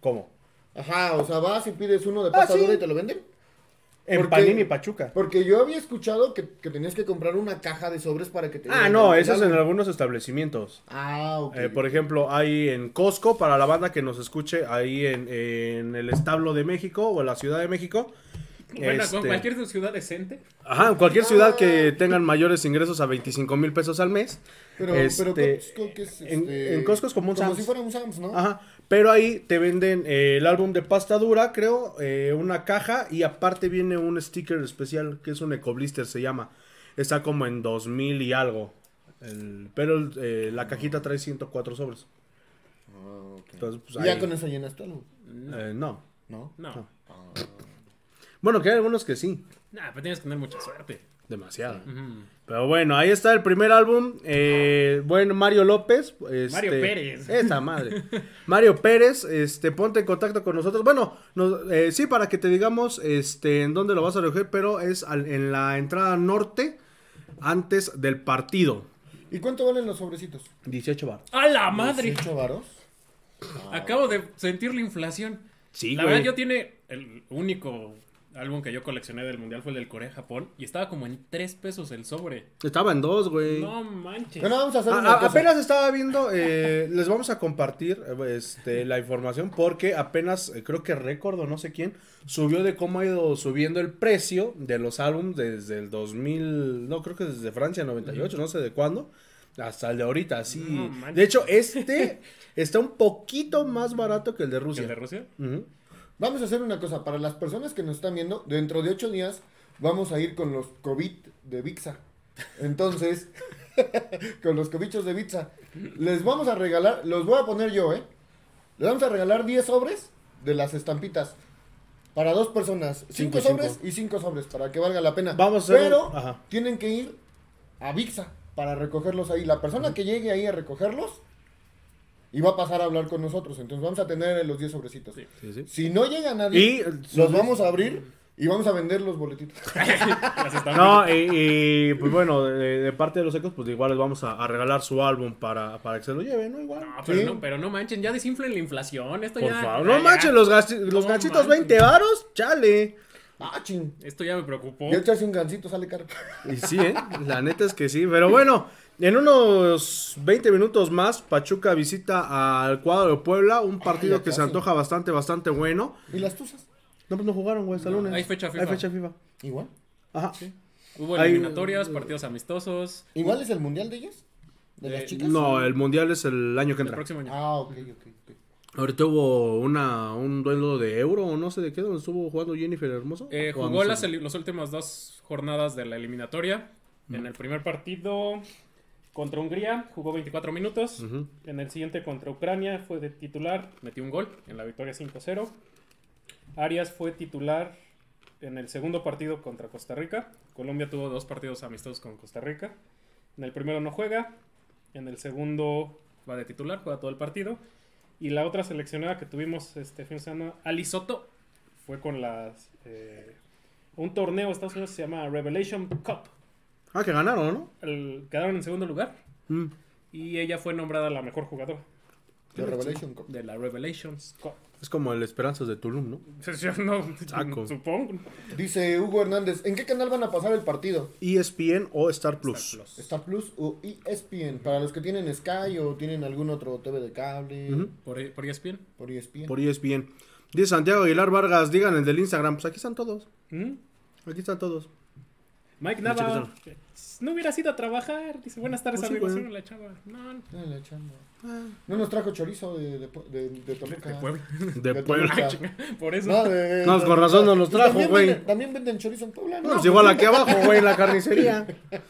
¿Cómo? Ajá, o sea, vas y pides uno de Ah, pasta sí. dura y te lo venden. En Porque- Panini Pachuca. Porque yo había escuchado que, que tenías que comprar una caja de sobres para que te Ah, no, eso es en algunos establecimientos. Ah, ok. Eh, por ejemplo, hay en Costco, para la banda que nos escuche, ahí en, en el establo de México o en la Ciudad de México. Bueno, Este, con cualquier ciudad decente. Ajá, en cualquier ciudad que tengan mayores ingresos a 25 mil pesos al mes. pero, este, pero Costco, ¿qué es? en- este? en Costco es como un Como Sam's. si fuera un Sam's, ¿no? Ajá, pero ahí te venden eh, el álbum de pasta dura, creo, eh, una caja y aparte viene un sticker especial que es un ecoblister, se llama. Está como en 2000 y algo. El- pero eh, la cajita trae 104 sobres. Ah. Entonces, pues, ¿Y ya ahí- con eso llenas tu álbum? Eh, no. ¿No? No. Bueno, que hay algunos que sí. Nah, pero tienes que tener mucha suerte. Demasiado. Pero bueno, ahí está el primer álbum. Eh, bueno, Mario López. este, Mario Pérez. Esa madre. Mario Pérez, este, ponte en contacto con nosotros. Bueno, nos- eh, sí, para que te digamos este, en dónde lo vas a recoger, pero es al- en la entrada norte antes del partido. ¿Y cuánto valen los sobrecitos? 18 bar. ¡A la madre! 18 varos. Acabo de sentir la inflación. Sí, la güey. verdad, yo tiene el único álbum que yo coleccioné del mundial fue el del Corea-Japón y estaba como en 3 pesos el sobre. Estaba en dos, güey. No manches. Bueno, vamos a hacer A- una a- cosa. apenas estaba viendo, eh, les vamos a compartir este, la información porque apenas, eh, creo que Récord o no sé quién, subió de cómo ha ido subiendo el precio de los álbumes desde el 2000, no creo que desde Francia 98, no sé de cuándo, hasta el de ahorita, así. No manches. de hecho, este está un poquito más barato que el de ¿El Rusia. de Rusia? Ujú. Vamos a hacer una cosa. Para las personas que nos están viendo, dentro de 8 días vamos a ir con los COVID de Vixa. Entonces, con los cobichos de Vixa. Les vamos a regalar, los voy a poner yo, ¿eh? Les vamos a regalar 10 sobres de las estampitas. Para dos personas. 5 Cinco sobres cinco. y 5 sobres, para que valga la pena. Vamos a hacer Pero ajá. tienen que ir a Vixa para recogerlos ahí. La persona que llegue ahí a recogerlos y va a pasar a hablar con nosotros. Entonces vamos a tener los 10 sobrecitos. Sí. Sí, sí. Si no llega nadie, Y los vamos a abrir y vamos a vender los boletitos. No, y, y, pues bueno, de, de parte de los ecos, pues igual les vamos a, a regalar su álbum para, para que se lo lleven, ¿no? Igual. No, pero, Sí. no, pero no manchen, ya desinflen la inflación. Esto Por ya. favor, ya- no manches, los, gasti- los No ganchitos manches. 20 varos, chale. Ah, ching. Esto ya me preocupó. Y echarse un gancito sale caro. Y sí, ¿eh? La neta es que sí. Pero bueno, en unos 20 minutos más, Pachuca visita al cuadro de Puebla. Un partido que se antoja bastante, bastante bueno. ¿Y las tuzas? No, pues no jugaron, güey, hasta el lunes. hay fecha FIFA. Hay fecha FIFA. Igual. Ajá. Hubo Hay- eliminatorias, partidos amistosos. ¿Igual es el mundial de ellas? ¿De las Eh, chicas? No, el mundial es el año que El entra. próximo año. Ah, ok, ok. ok. Ahorita hubo una, un duelo de euro o no sé de qué, donde estuvo jugando Jennifer Hermoso. Eh, jugó las, las últimas dos jornadas de la eliminatoria. En el primer partido contra Hungría jugó 24 minutos. En el siguiente contra Ucrania fue de titular, metió un gol en la victoria 5-0. Arias fue titular en el segundo partido contra Costa Rica. Colombia tuvo dos partidos amistosos con Costa Rica. En el primero no juega, en el segundo va de titular, juega todo el partido. Y la otra seleccionada que tuvimos este fin de semana, Ali Soto, fue con las eh, un torneo de Estados Unidos que se llama Revelation Cup. Ah, que ganaron, ¿no? El- quedaron en segundo lugar Mm. y ella fue nombrada la mejor jugadora De Revelation Cup. de la Revelations Cup. Es como el Esperanzas de Tulum, ¿no? Yo no, Saco. supongo. Dice Hugo Hernández, ¿en qué canal van a pasar el partido? ESPN o Star Plus. Star Plus. ¿Star Plus o ESPN? Para los que tienen Sky o tienen algún otro TV de cable. Por, por ESPN. por ESPN. Por ESPN. Dice Santiago Aguilar Vargas, digan el del Instagram. Pues aquí están todos. ¿Mm? Aquí están todos. Mike Nava, no hubieras ido a trabajar. Dice, buenas tardes, Pues sí, amigos. Soy la chava. No, no, Ah, la chamba. No nos trajo chorizo de, de, de, de Toluca. de Puebla. De De Puebla. Por eso. No, de- No, de- con razón no nos Pues trajo, güey. También venden chorizo en Puebla, ¿no? No, pues igual aquí abajo, güey, en la carnicería.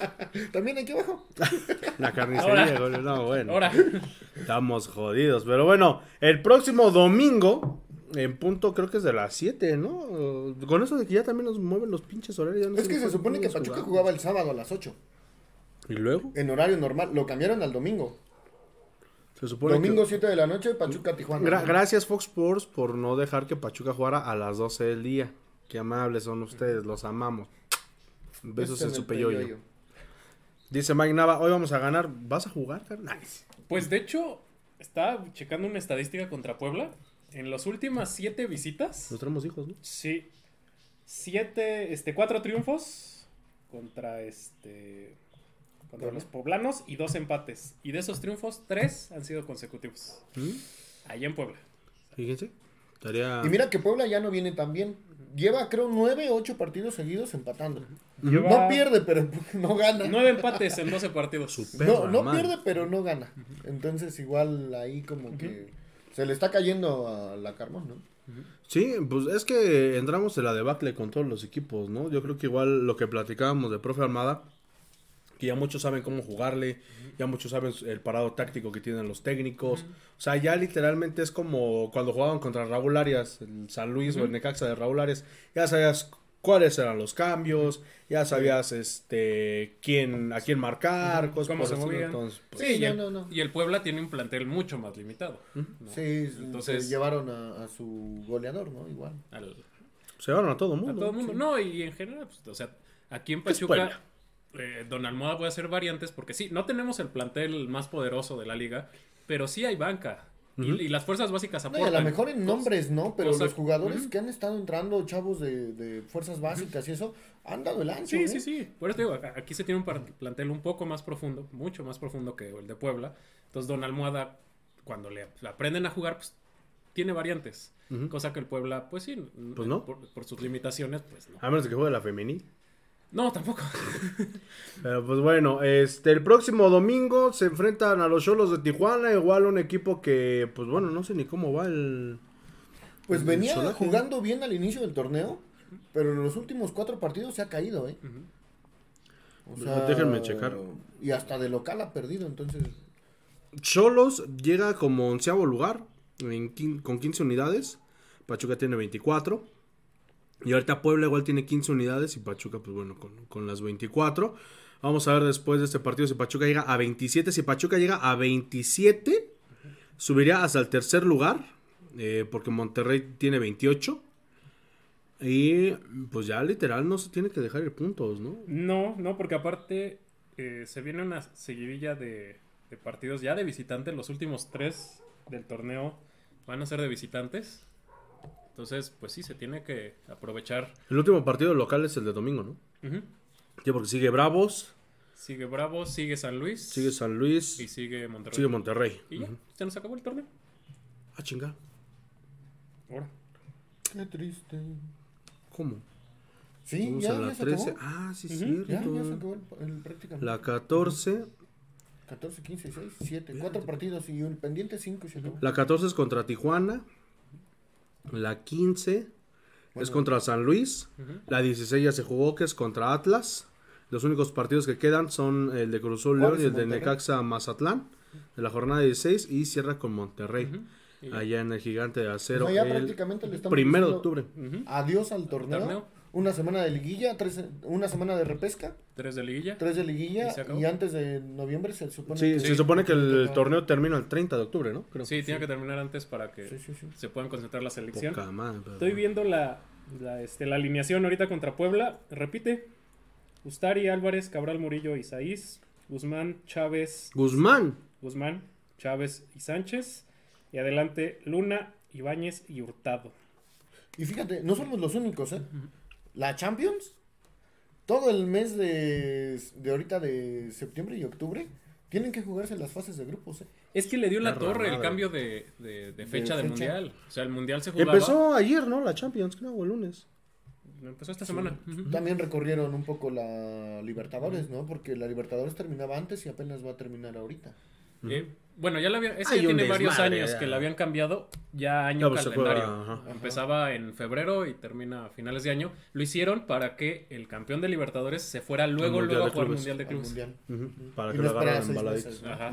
También aquí abajo. La carnicería, güey. No, bueno. Ahora, Estamos jodidos. Pero bueno, el próximo domingo, en punto, creo que es de las 7, ¿no? Con eso de que ya también nos mueven los pinches horarios. ya no Es que se supone que Pachuca jugar. jugaba el sábado a las 8. ¿Y luego? En horario normal. Lo cambiaron al domingo. Se supone Domingo que... 7 de la noche, Pachuca Tijuana. Gra- gracias Fox Sports por no dejar que Pachuca jugara a las 12 del día. Qué amables son ustedes, los amamos. Besos Este en su peyó peyoyo. yo. Dice Mike Nava, hoy vamos a ganar. ¿Vas a jugar, carnal? Pues de hecho, estaba checando una estadística contra Puebla. En las últimas siete visitas, Nos tenemos hijos, ¿no? sí, siete, este, cuatro triunfos contra este, contra los poblanos y dos empates. Y de esos triunfos, tres han sido consecutivos. ¿Mm? Allá en Puebla. Fíjense. Y mira que Puebla ya no viene tan bien. Lleva, creo, nueve, ocho partidos seguidos empatando. Lleva No pierde, pero no gana. Nueve empates en 12 partidos. Su No, no pierde, pero no gana. Entonces, igual ahí como que se le está cayendo a la Carmón, ¿no? Sí, pues es que entramos en la debacle con todos los equipos, ¿no? Yo creo que igual lo que platicábamos de profe Armada, que ya muchos saben cómo jugarle, ya muchos saben el parado táctico que tienen los técnicos. O sea, ya literalmente es como cuando jugaban contra Raúl Arias, el San Luis o el Necaxa de Raúl Arias, ya sabías cuáles eran los cambios, ya sabías este quién a quién marcar, cosas Cómo por se movían. Entonces, pues, Sí, y, no, el, no, no. y el Puebla tiene un plantel mucho más limitado. ¿no? Sí, Entonces- se llevaron a, a su goleador, ¿no? Igual. Al- se llevaron a todo el a mundo. todo el mundo. sí. No, y en general, pues, o sea, aquí en Pachuca, eh, Don Almohada puede hacer variantes porque sí, no tenemos el plantel más poderoso de la liga, pero sí hay banca. Y- las fuerzas básicas No, aportan. a lo mejor en nombres no, pero los jugadores que han estado entrando, chavos de, de fuerzas básicas y eso, han dado el ancho. Sí, ¿eh? sí, sí. Por eso te digo, aquí se tiene un plantel un poco más profundo, mucho más profundo que el de Puebla. Entonces, Don Almohada, cuando le aprenden a jugar, pues tiene variantes. Cosa que el Puebla, pues sí, Pues no. Por, por sus limitaciones, pues no. A menos de que juegue la femenil. No, tampoco. Pero pues bueno, este el próximo domingo se enfrentan a los Cholos de Tijuana, igual un equipo que pues bueno, no sé ni cómo va el Pues el venía jugando bien al inicio del torneo, pero en los últimos cuatro partidos se ha caído, ¿eh? O Pues, déjenme checar. Y hasta de local ha perdido, entonces. Cholos llega como onceavo lugar en con 15 unidades, Pachuca tiene 24 y ahorita Puebla igual tiene 15 unidades y Pachuca pues bueno con, con las 24. Vamos a ver después de este partido si Pachuca llega a 27, si Pachuca llega a 27 subiría hasta el tercer lugar eh, porque Monterrey tiene 28 y pues ya literal no se tiene que dejar ir puntos, ¿no? No, no, porque aparte eh, se viene una seguidilla de, de partidos ya de visitantes. Los últimos tres del torneo van a ser de visitantes. Entonces, pues sí, se tiene que aprovechar. El último partido local es el de domingo, ¿no? Ujú. Ya porque sigue Bravos, Sigue Bravo, sigue San Luis. sigue San Luis, y sigue Monterrey. sigue Monterrey. Y ya, Ujú. se nos acabó el torneo. Ah, chinga. Ahora. Qué triste. ¿Cómo? Sí, Vamos ya, a la ya se 13. acabó. Ah, sí, Ujú, cierto. Ya, ya se acabó el, el prácticamente. La 14. 14, 15, 6, 7. Cuatro partidos y un pendiente 5 y se acabó. La 14 es contra Tijuana. La 15 es contra San Luis. La 16 ya se jugó, que es contra Atlas. Los únicos partidos que quedan son el de Cruz Azul León y el de. Necaxa Mazatlán. De la jornada 16 y cierra con Monterrey. Allá en el Gigante de Acero. O sea, ya el prácticamente le estamos primero de octubre. Adiós al torneo. torneo. Una semana de liguilla, tres, una semana de repesca, Tres de liguilla. tres de liguilla ¿Y y antes de noviembre se supone Sí, que... se supone que el torneo termina el 30 de octubre, ¿no? Creo. Sí, tiene que terminar antes para que Sí, sí, sí. se puedan concentrar la selección. Poca madre, pero- Estoy viendo la, la, este, la alineación ahorita contra Puebla. Repite. Ustari, Álvarez, Cabral, Murillo, Isaís, Guzmán, Chávez, Guzmán. Guzmán, Chávez y Sánchez. Y adelante Luna, Ibáñez y Hurtado. Y fíjate, no somos los únicos, ¿eh? La Champions, todo el mes de, de ahorita de septiembre y octubre, tienen que jugarse las fases de grupos, ¿eh? Es que le dio la torre el cambio de, de- de fecha del fecha. Mundial. O sea, el Mundial se jugaba... Empezó ayer, ¿no? La Champions, creo, o el lunes. Empezó esta semana. También recorrieron un poco la Libertadores, ¿no? Porque la Libertadores terminaba antes y apenas va a terminar ahorita. Eh, bueno, ya la había, ya un tiene varios desmadre, años ya. que la habían cambiado ya año Ya, pues, calendario. juega, ajá. Empezaba en febrero y termina a finales de año. Lo hicieron para que el campeón de Libertadores se fuera luego, luego a jugar Clubes. Mundial de Clubes. Mundial. Para Y que no lo seis embaladitos. meses, ¿no? Ajá.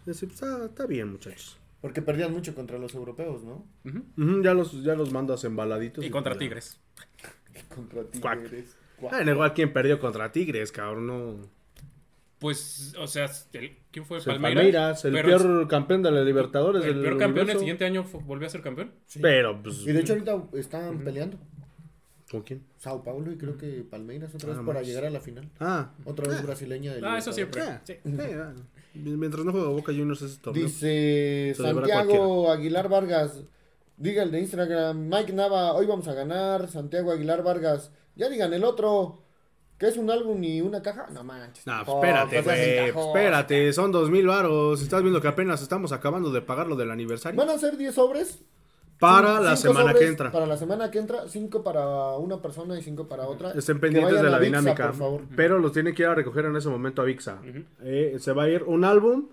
Es decir, está, está bien, muchachos. Porque perdían mucho contra los europeos, ¿no? Ujú. Ujú, ya, los, ya los mandas embaladitos. Y contra pues. Tigres. Contra Cuac. Tigres. Cuac. Ah, en igual quien perdió contra Tigres, cabrón. No. Pues, o sea, el- ¿quién fue? El Palmeiras. Palmeiras, el Pero peor campeón de la Libertadores. el del peor campeón el siguiente año volvió a ser campeón. Sí. Pero, pues. Y de hecho ahorita están peleando. ¿Con quién? Sao Paulo y creo que Palmeiras otra vez Ah, para más. llegar a la final. Ah, Otra vez brasileña. de Ah, eso Libertadores. siempre. Sí. sí, ah, Mientras no juega Boca Juniors ese torneo. Dice Santiago Aguilar Vargas. Diga el de Instagram. Mike Nava, hoy vamos a ganar. Santiago Aguilar Vargas. Ya digan el otro. ¿Que es un álbum y una caja? No manches. No, Oh, espérate, güey. Espérate, son dos mil varos. Estás viendo que apenas estamos acabando de pagar lo del aniversario. Van a ser 10 sobres. para la cinco semana que entra. Para la semana que entra, 5 para una persona y 5 para otra. Estén pendientes de la Vixa, dinámica. por favor. Pero los tienen que ir a recoger en ese momento a VIXA. Eh, se va a ir un álbum,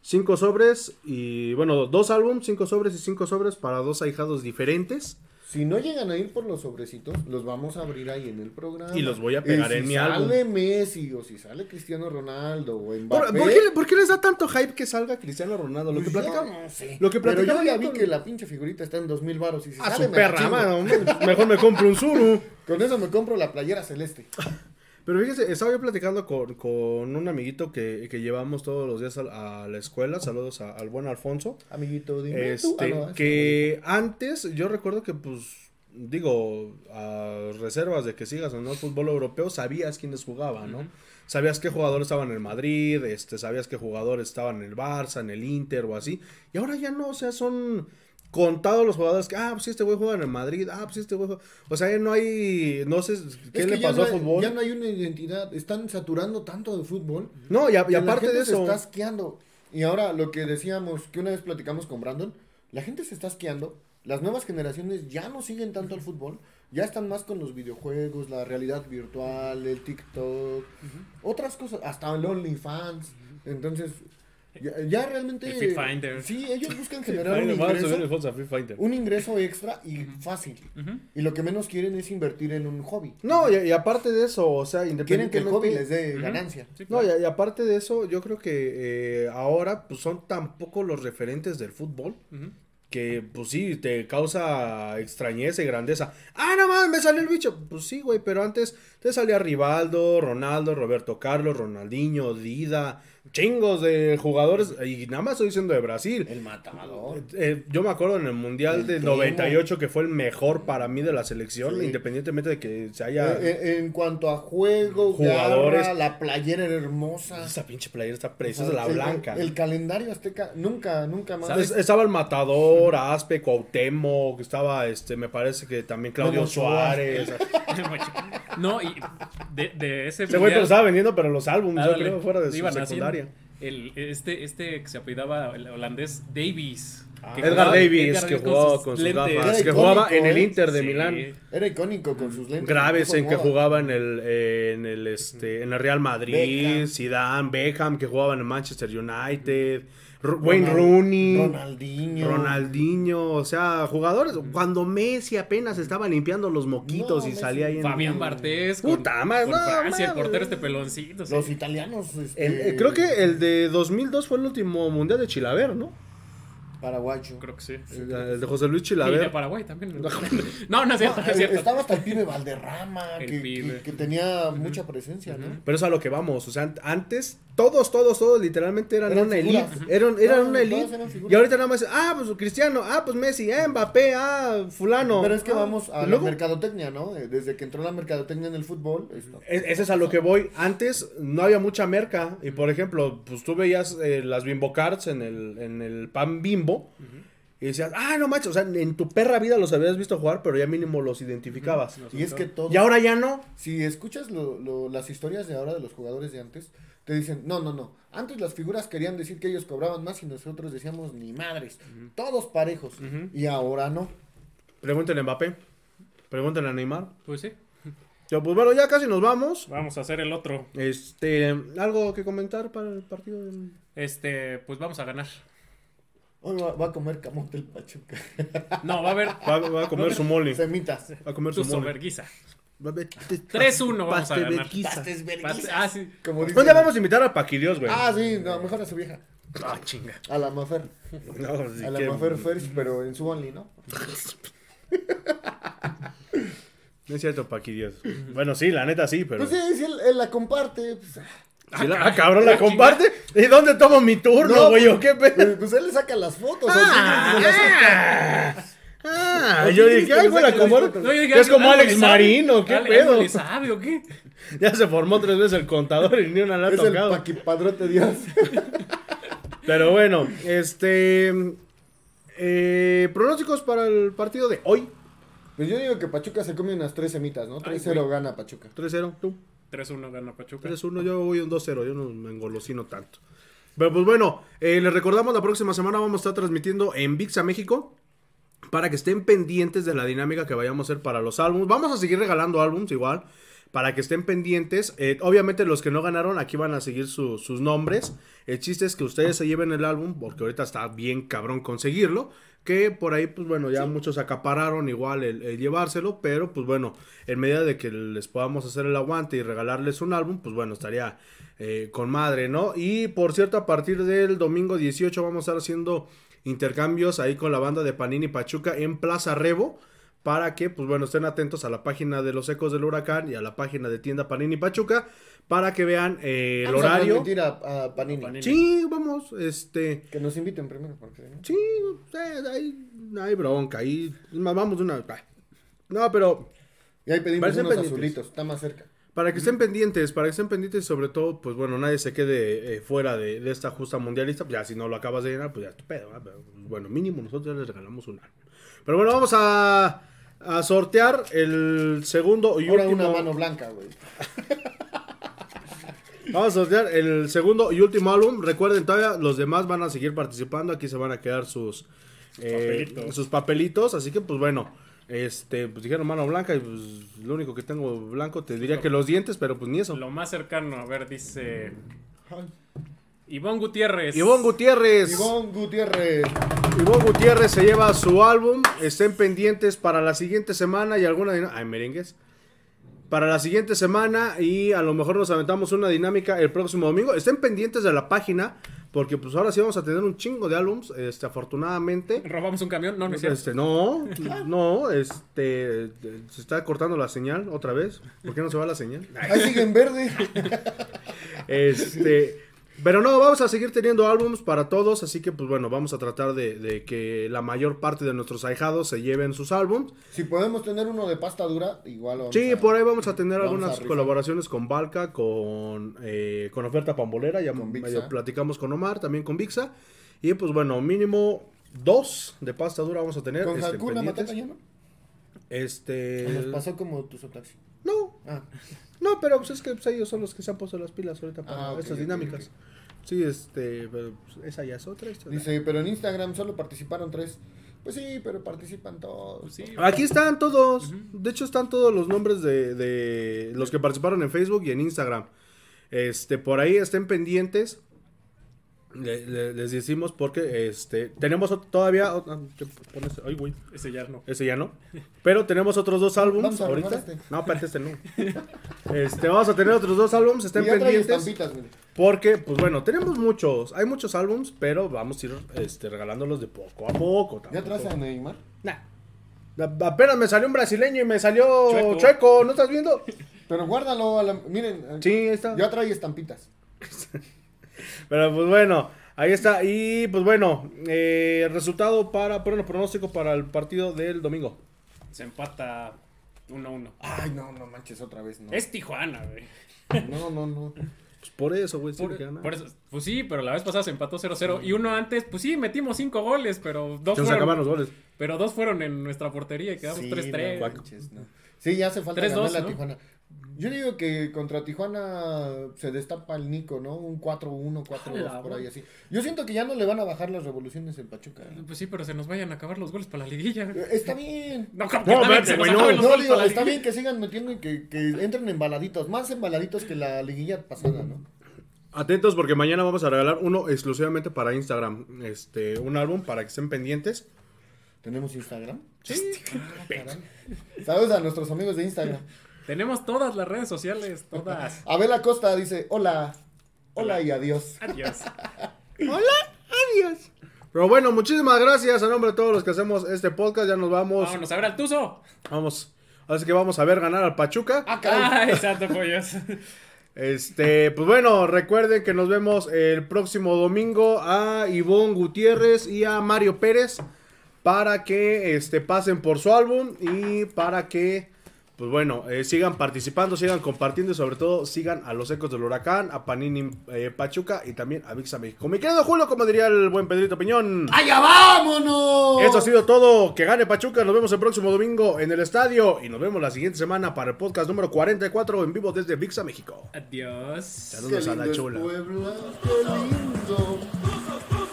cinco sobres y bueno, dos álbums, cinco sobres y cinco sobres para dos ahijados diferentes. Si no llegan a ir por los sobrecitos, los vamos a abrir ahí en el programa. Y los voy a pegar Y en si mi sale álbum. Messi o si sale Cristiano Ronaldo o ¿Por, Mbappé. por qué, por qué les da tanto hype que salga Cristiano Ronaldo? Lo que Pues platicamos. no sé. Lo que Pero platicaba yo ya vi que la pinche figurita está en dos mil baros y si A sale su me la perra, mano. Mejor me compro un Zuru. Con eso me compro la playera celeste. Pero fíjese, estaba yo platicando con, con un amiguito que, que llevamos todos los días a, a la escuela. Saludos a- al buen Alfonso. Amiguito, dime tú. Este, Ah, no, es que antes, yo recuerdo que, pues, digo, a reservas de que sigas o no el fútbol europeo, sabías quiénes jugaban, ¿no? Sabías qué jugadores estaban en el Madrid, este, sabías qué jugadores estaban en el Barça, en el Inter o así. Y ahora ya no, o sea, son contados los jugadores que, ah, pues sí, este güey juega en el Madrid, ah, pues sí, este güey juega... O sea, ya no hay, no sé, ¿qué Es le que pasó no al fútbol? Ya no hay una identidad. Están saturando tanto de fútbol. No, y, a- y que la aparte gente de eso... se está asqueando. Y ahora lo que decíamos, que una vez platicamos con Brandon, la gente se está asqueando. Las nuevas generaciones ya no siguen tanto al fútbol. Ya están más con los videojuegos, la realidad virtual, el TikTok, otras cosas, hasta el OnlyFans. Entonces, ya, ya realmente. El Fit Finder. Sí, ellos buscan generar un ingreso, un ingreso extra y fácil. Y lo que menos quieren es invertir en un hobby. No, y, y aparte de eso, o sea, Quieren que independientemente... el hobby les dé ganancia. Sí, No, y, y aparte de eso, yo creo que eh, ahora pues son tan poco los referentes del fútbol que pues sí, te causa extrañeza y grandeza. Ah, no mames, me salió el bicho. Pues sí, güey, pero antes te salía Rivaldo, Ronaldo, Roberto Carlos, Ronaldinho, Dida, chingos de jugadores, y nada más estoy diciendo de Brasil. El matador. Eh, yo me acuerdo en el Mundial El del Temo. 98 que fue el mejor para mí de la selección, Sí. independientemente de que se haya... Eh, eh, en cuanto a juego, Jugadores. garra, la playera era hermosa. Esa pinche playera está preciosa, la blanca. El, calendario azteca nunca, nunca más. Estaba el Matador, Aspe, Cuauhtémoc, estaba este, me parece que también Claudio. Suárez. No, y de, de ese Ese güey te lo mundial- estaba vendiendo, pero los álbumes, yo Ándale, creo, fuera de su secundaria. El, este, este que se apellidaba el holandés Davies. que Edgar jugaba- Davis, Edgar que Davis jugaba con sus lentes. gafas, que jugaba en el. Inter de Sí. Milán. Era icónico con sus lentes. Graves en que jugaba en el, eh, en el, este, en el Real Madrid, Beckham. Zidane, Beckham, que jugaba en el Manchester United, Wayne Ronald- Rooney, Ronaldinho. Ronaldinho, o sea, jugadores. Cuando Messi apenas estaba limpiando los moquitos No, y Messi. salía ahí en... Fabián Bartés. Puta madre, no, Francia, el portero este peloncito. sí. Los italianos. este, El- eh, creo que el de 2002 fue el último mundial de Chilaver, ¿no? Paraguayo. Creo que sí. El, el de José Luis Y de Chilaver. Paraguay también. No, no es cierto, no Eh, es cierto. Estaba hasta el pibe Valderrama, El que, pibe. que- que tenía mucha presencia, ¿no? Pero es a lo que vamos. O sea, antes, todos, todos, todos literalmente eran, Eran una figuras. elite. Eran, eran No, una elite. eran. Y ahorita nada más, ah, pues Cristiano, ah, pues Messi, ah, Mbappé, ah, Fulano. Pero es que ah. vamos a la luego, mercadotecnia, ¿no? Eh, Desde que entró la mercadotecnia en el fútbol. esto- e- Ese es a lo que voy. Antes no había mucha merca. Y por ejemplo, pues tú veías eh, las Bimbo Cards en el, en el pan Bimbo. Y decías, ah, no macho, o sea, en tu perra vida los habías visto jugar, pero ya mínimo los identificabas. Y es que todo. Y ahora ya no. Si escuchas lo- lo- las historias de ahora de los jugadores de antes, te dicen, no, no, no. Antes las figuras querían decir que ellos cobraban más y nosotros decíamos ni madres. Todos parejos. Y ahora no. Pregúntenle a Mbappé. Pregúntenle a Neymar. Pues sí. Ya, pues bueno, ya casi nos vamos. Vamos a hacer el otro. Este, ¿algo que comentar para el partido? del- Este, pues vamos a ganar. Hoy va, va a comer camote el Pachuca. No, va a haber Va, va a comer su mole. Semitas. Va a comer tu su mole. soberguisa. Va a ver- 3-1 vamos a Pastel ganar. verguiza. Pastes Pas- verguizas. Ah, sí. Como dicen. día vamos a invitar a Paquidios, güey. Ah, sí, no, mejor a su vieja. Ah, chinga. A la Mafer. No, sí A la que- Mafer First, pero en su Only, ¿no? No es cierto, Paquidios. Bueno, sí, la neta sí, pero. Pues sí, si él, él la comparte. Pues, Sí, la- ah, cabrón, la comparte. ¿Y dónde tomo mi turno, No, güey? ¿O qué pedo? pues, pues él le saca las fotos. se las saca. Ah, yo dije, ay, güey, la como- No, yo dije, es como ¿algo Alex? Marino, ¿qué ¿Algo pedo? le sabe o qué? Ya se formó tres veces el contador y ni una la ha Es el tocado. paquipadrote Dios. Pero bueno, este. eh, pronósticos para el partido de hoy: Pues yo digo que Pachuca se come unas tres semitas, ¿no? Ay, 3-0 güey. gana Pachuca. 3-0, tú. 3-1 gana Pachuca. 3-1, yo voy un 2-0, yo no me engolosino tanto. Pero pues bueno, eh, les recordamos la próxima semana vamos a estar transmitiendo en VIXA México. Para que estén pendientes de la dinámica que vayamos a hacer para los álbumes. Vamos a seguir regalando álbums igual. Para que estén pendientes. Eh, obviamente los que no ganaron aquí van a seguir su- sus nombres. El chiste es que ustedes se lleven el álbum. Porque ahorita está bien cabrón conseguirlo. Que por ahí, pues bueno, ya muchos acapararon igual el, el llevárselo. Pero pues bueno, en medida de que les podamos hacer el aguante y regalarles un álbum, pues bueno, estaría eh, con madre, ¿no? Y por cierto, a partir del domingo 18 vamos a estar haciendo intercambios ahí con la banda de Panini Pachuca en Plaza Rebo. Para que, pues bueno, estén atentos a la página de los Ecos del Huracán y a la página de tienda Panini Pachuca. Para que vean eh, el Vamos a horario. transmitir a, a Panini. Panini. Sí, vamos, este. Que nos inviten primero, porque... ¿no? Sí, eh, hay, hay bronca. Ahí, vamos de una. No, pero Y ahí pedimos unos pendientes. azulitos, está más cerca. Para que estén pendientes, para que estén pendientes, sobre todo, pues bueno, nadie se quede eh, fuera de, de esta justa mundialista. Pues ya si no lo acabas de llenar, pues ya es tu pedo. bueno, mínimo nosotros ya les regalamos un álbum. Pero bueno, vamos a, a sortear el segundo y Ahora último. una mano blanca, güey. Vamos a sortear el segundo y último álbum. Recuerden, todavía los demás van a seguir participando. Aquí se van a quedar sus, eh, papelitos. sus papelitos. Así que, pues bueno, este, pues dijeron mano blanca y pues lo único que tengo blanco te diría que los dientes, pero pues ni eso. Lo más cercano, a ver, dice Ay. Ivonne Gutiérrez. Ivonne Gutiérrez. Ivonne Gutiérrez. Ivonne Gutiérrez se lleva su álbum. Estén pendientes para la siguiente semana y alguna dinámica. Ay, merengues. Para la siguiente semana y a lo mejor nos aventamos una dinámica el próximo domingo. Estén pendientes de la página porque pues ahora sí vamos a tener un chingo de álbums. Este, afortunadamente. ¿Robamos un camión? No, no es cierto. Este, no, no, este, se está cortando la señal otra vez. ¿Por qué no se va la señal? Ahí sigue en verde. Este, pero no, vamos a seguir teniendo álbums para todos, así que pues bueno, vamos a tratar de, de que la mayor parte de nuestros ahijados se lleven sus álbums. Si podemos tener uno de pasta dura, igual vamos Sí, a- por ahí vamos a tener vamos algunas colaboraciones con Balca, con, eh, con Oferta Pambolera, ya Con medio Vixa. platicamos con Omar, también con Vixa. Y pues bueno, mínimo dos de pasta dura vamos a tener. Con este, Hakuna. Matata ya no. Este. Nos pasó como tu Sotaxi. No, Ah, No, pero pues es que pues, ellos son los que se han puesto las pilas ahorita para Ah, estas dinámicas. Sí, este, pero, pues, esa ya es otra historia. dice, pero en Instagram solo participaron tres. Pues sí, pero participan todos. Pues sí. Aquí están todos. De hecho, están todos los nombres de, de los que participaron en Facebook y en Instagram. Este, por ahí estén pendientes. Le- le- les decimos porque este tenemos todavía. ah. Ay, güey. Ese ya no. Ese ya no. Pero tenemos otros dos a ahorita. este. No, espérate, este no. Este, vamos a tener otros dos álbums. Estén Y ya trae pendientes. Porque, pues bueno, tenemos muchos, hay muchos álbums, pero vamos a ir este, regalándolos de poco a poco. ¿Ya traes a Neymar? Nah. Apenas me salió un brasileño y me salió chueco, Chueco. ¿no estás viendo? Pero guárdalo. a la- Miren, Sí, ahí está. ya trae estampitas. Pero pues bueno, ahí está. Y pues bueno, eh, resultado para, bueno, pronóstico para el partido del domingo. Se empata 1-1. Ay, no, no manches otra vez, no. Es Tijuana, güey. No, no, no. Pues por eso, güey. sí Por, por eso, pues sí, pero la vez pasada se empató 0-0. Y uno antes, pues sí, metimos 5 goles, pero dos Se fueron, acabaron los goles. pero dos fueron en nuestra portería y quedamos Sí, 3-3. no manches, no. Sí, ya hace falta 3-2, ganarle a ¿no? Tijuana. Yo digo que contra Tijuana se destapa el Nico, ¿no? Un 4-1, 4-2 Ala, por ahí así. Yo siento que ya no le van a bajar las revoluciones en Pachuca. ¿eh? Pues sí, pero se nos vayan a acabar los goles para la liguilla. Eh, Está bien. No, No, nos güey, no. No, digo, está bien que sigan metiendo y que, que entren embaladitos. Más embaladitos que la liguilla pasada, ¿no? Atentos porque mañana vamos a regalar uno exclusivamente para Instagram. Este, un álbum para que estén pendientes. ¿Tenemos Instagram? Sí. Ah. Saludos a nuestros amigos de Instagram. Tenemos todas las redes sociales, todas. Abel Acosta dice, hola, hola y adiós. Adiós. Adiós. Pero bueno, muchísimas gracias a nombre de todos los que hacemos este podcast. Ya nos vamos. Vámonos a ver al Tuzo. Vamos. Así que vamos a ver ganar al Pachuca. Ah. Ay, santo pollos. Este, pues bueno, recuerden que nos vemos el próximo domingo a Ivonne Gutiérrez y a Mario Pérez para que este, pasen por su álbum y para que, pues bueno, eh, sigan participando, sigan compartiendo y sobre todo sigan a los Ecos del Huracán, a Panini eh, Pachuca y también a Vixa México. Mi querido Julio, como diría el buen Pedrito Piñón. ¡Allá vámonos! Eso ha sido todo. Que gane Pachuca. Nos vemos el próximo domingo en el estadio. Y nos vemos la siguiente semana para el podcast número 44 en vivo desde Vixa, México. Adiós. Saludos Qué a la chula. Puebla, qué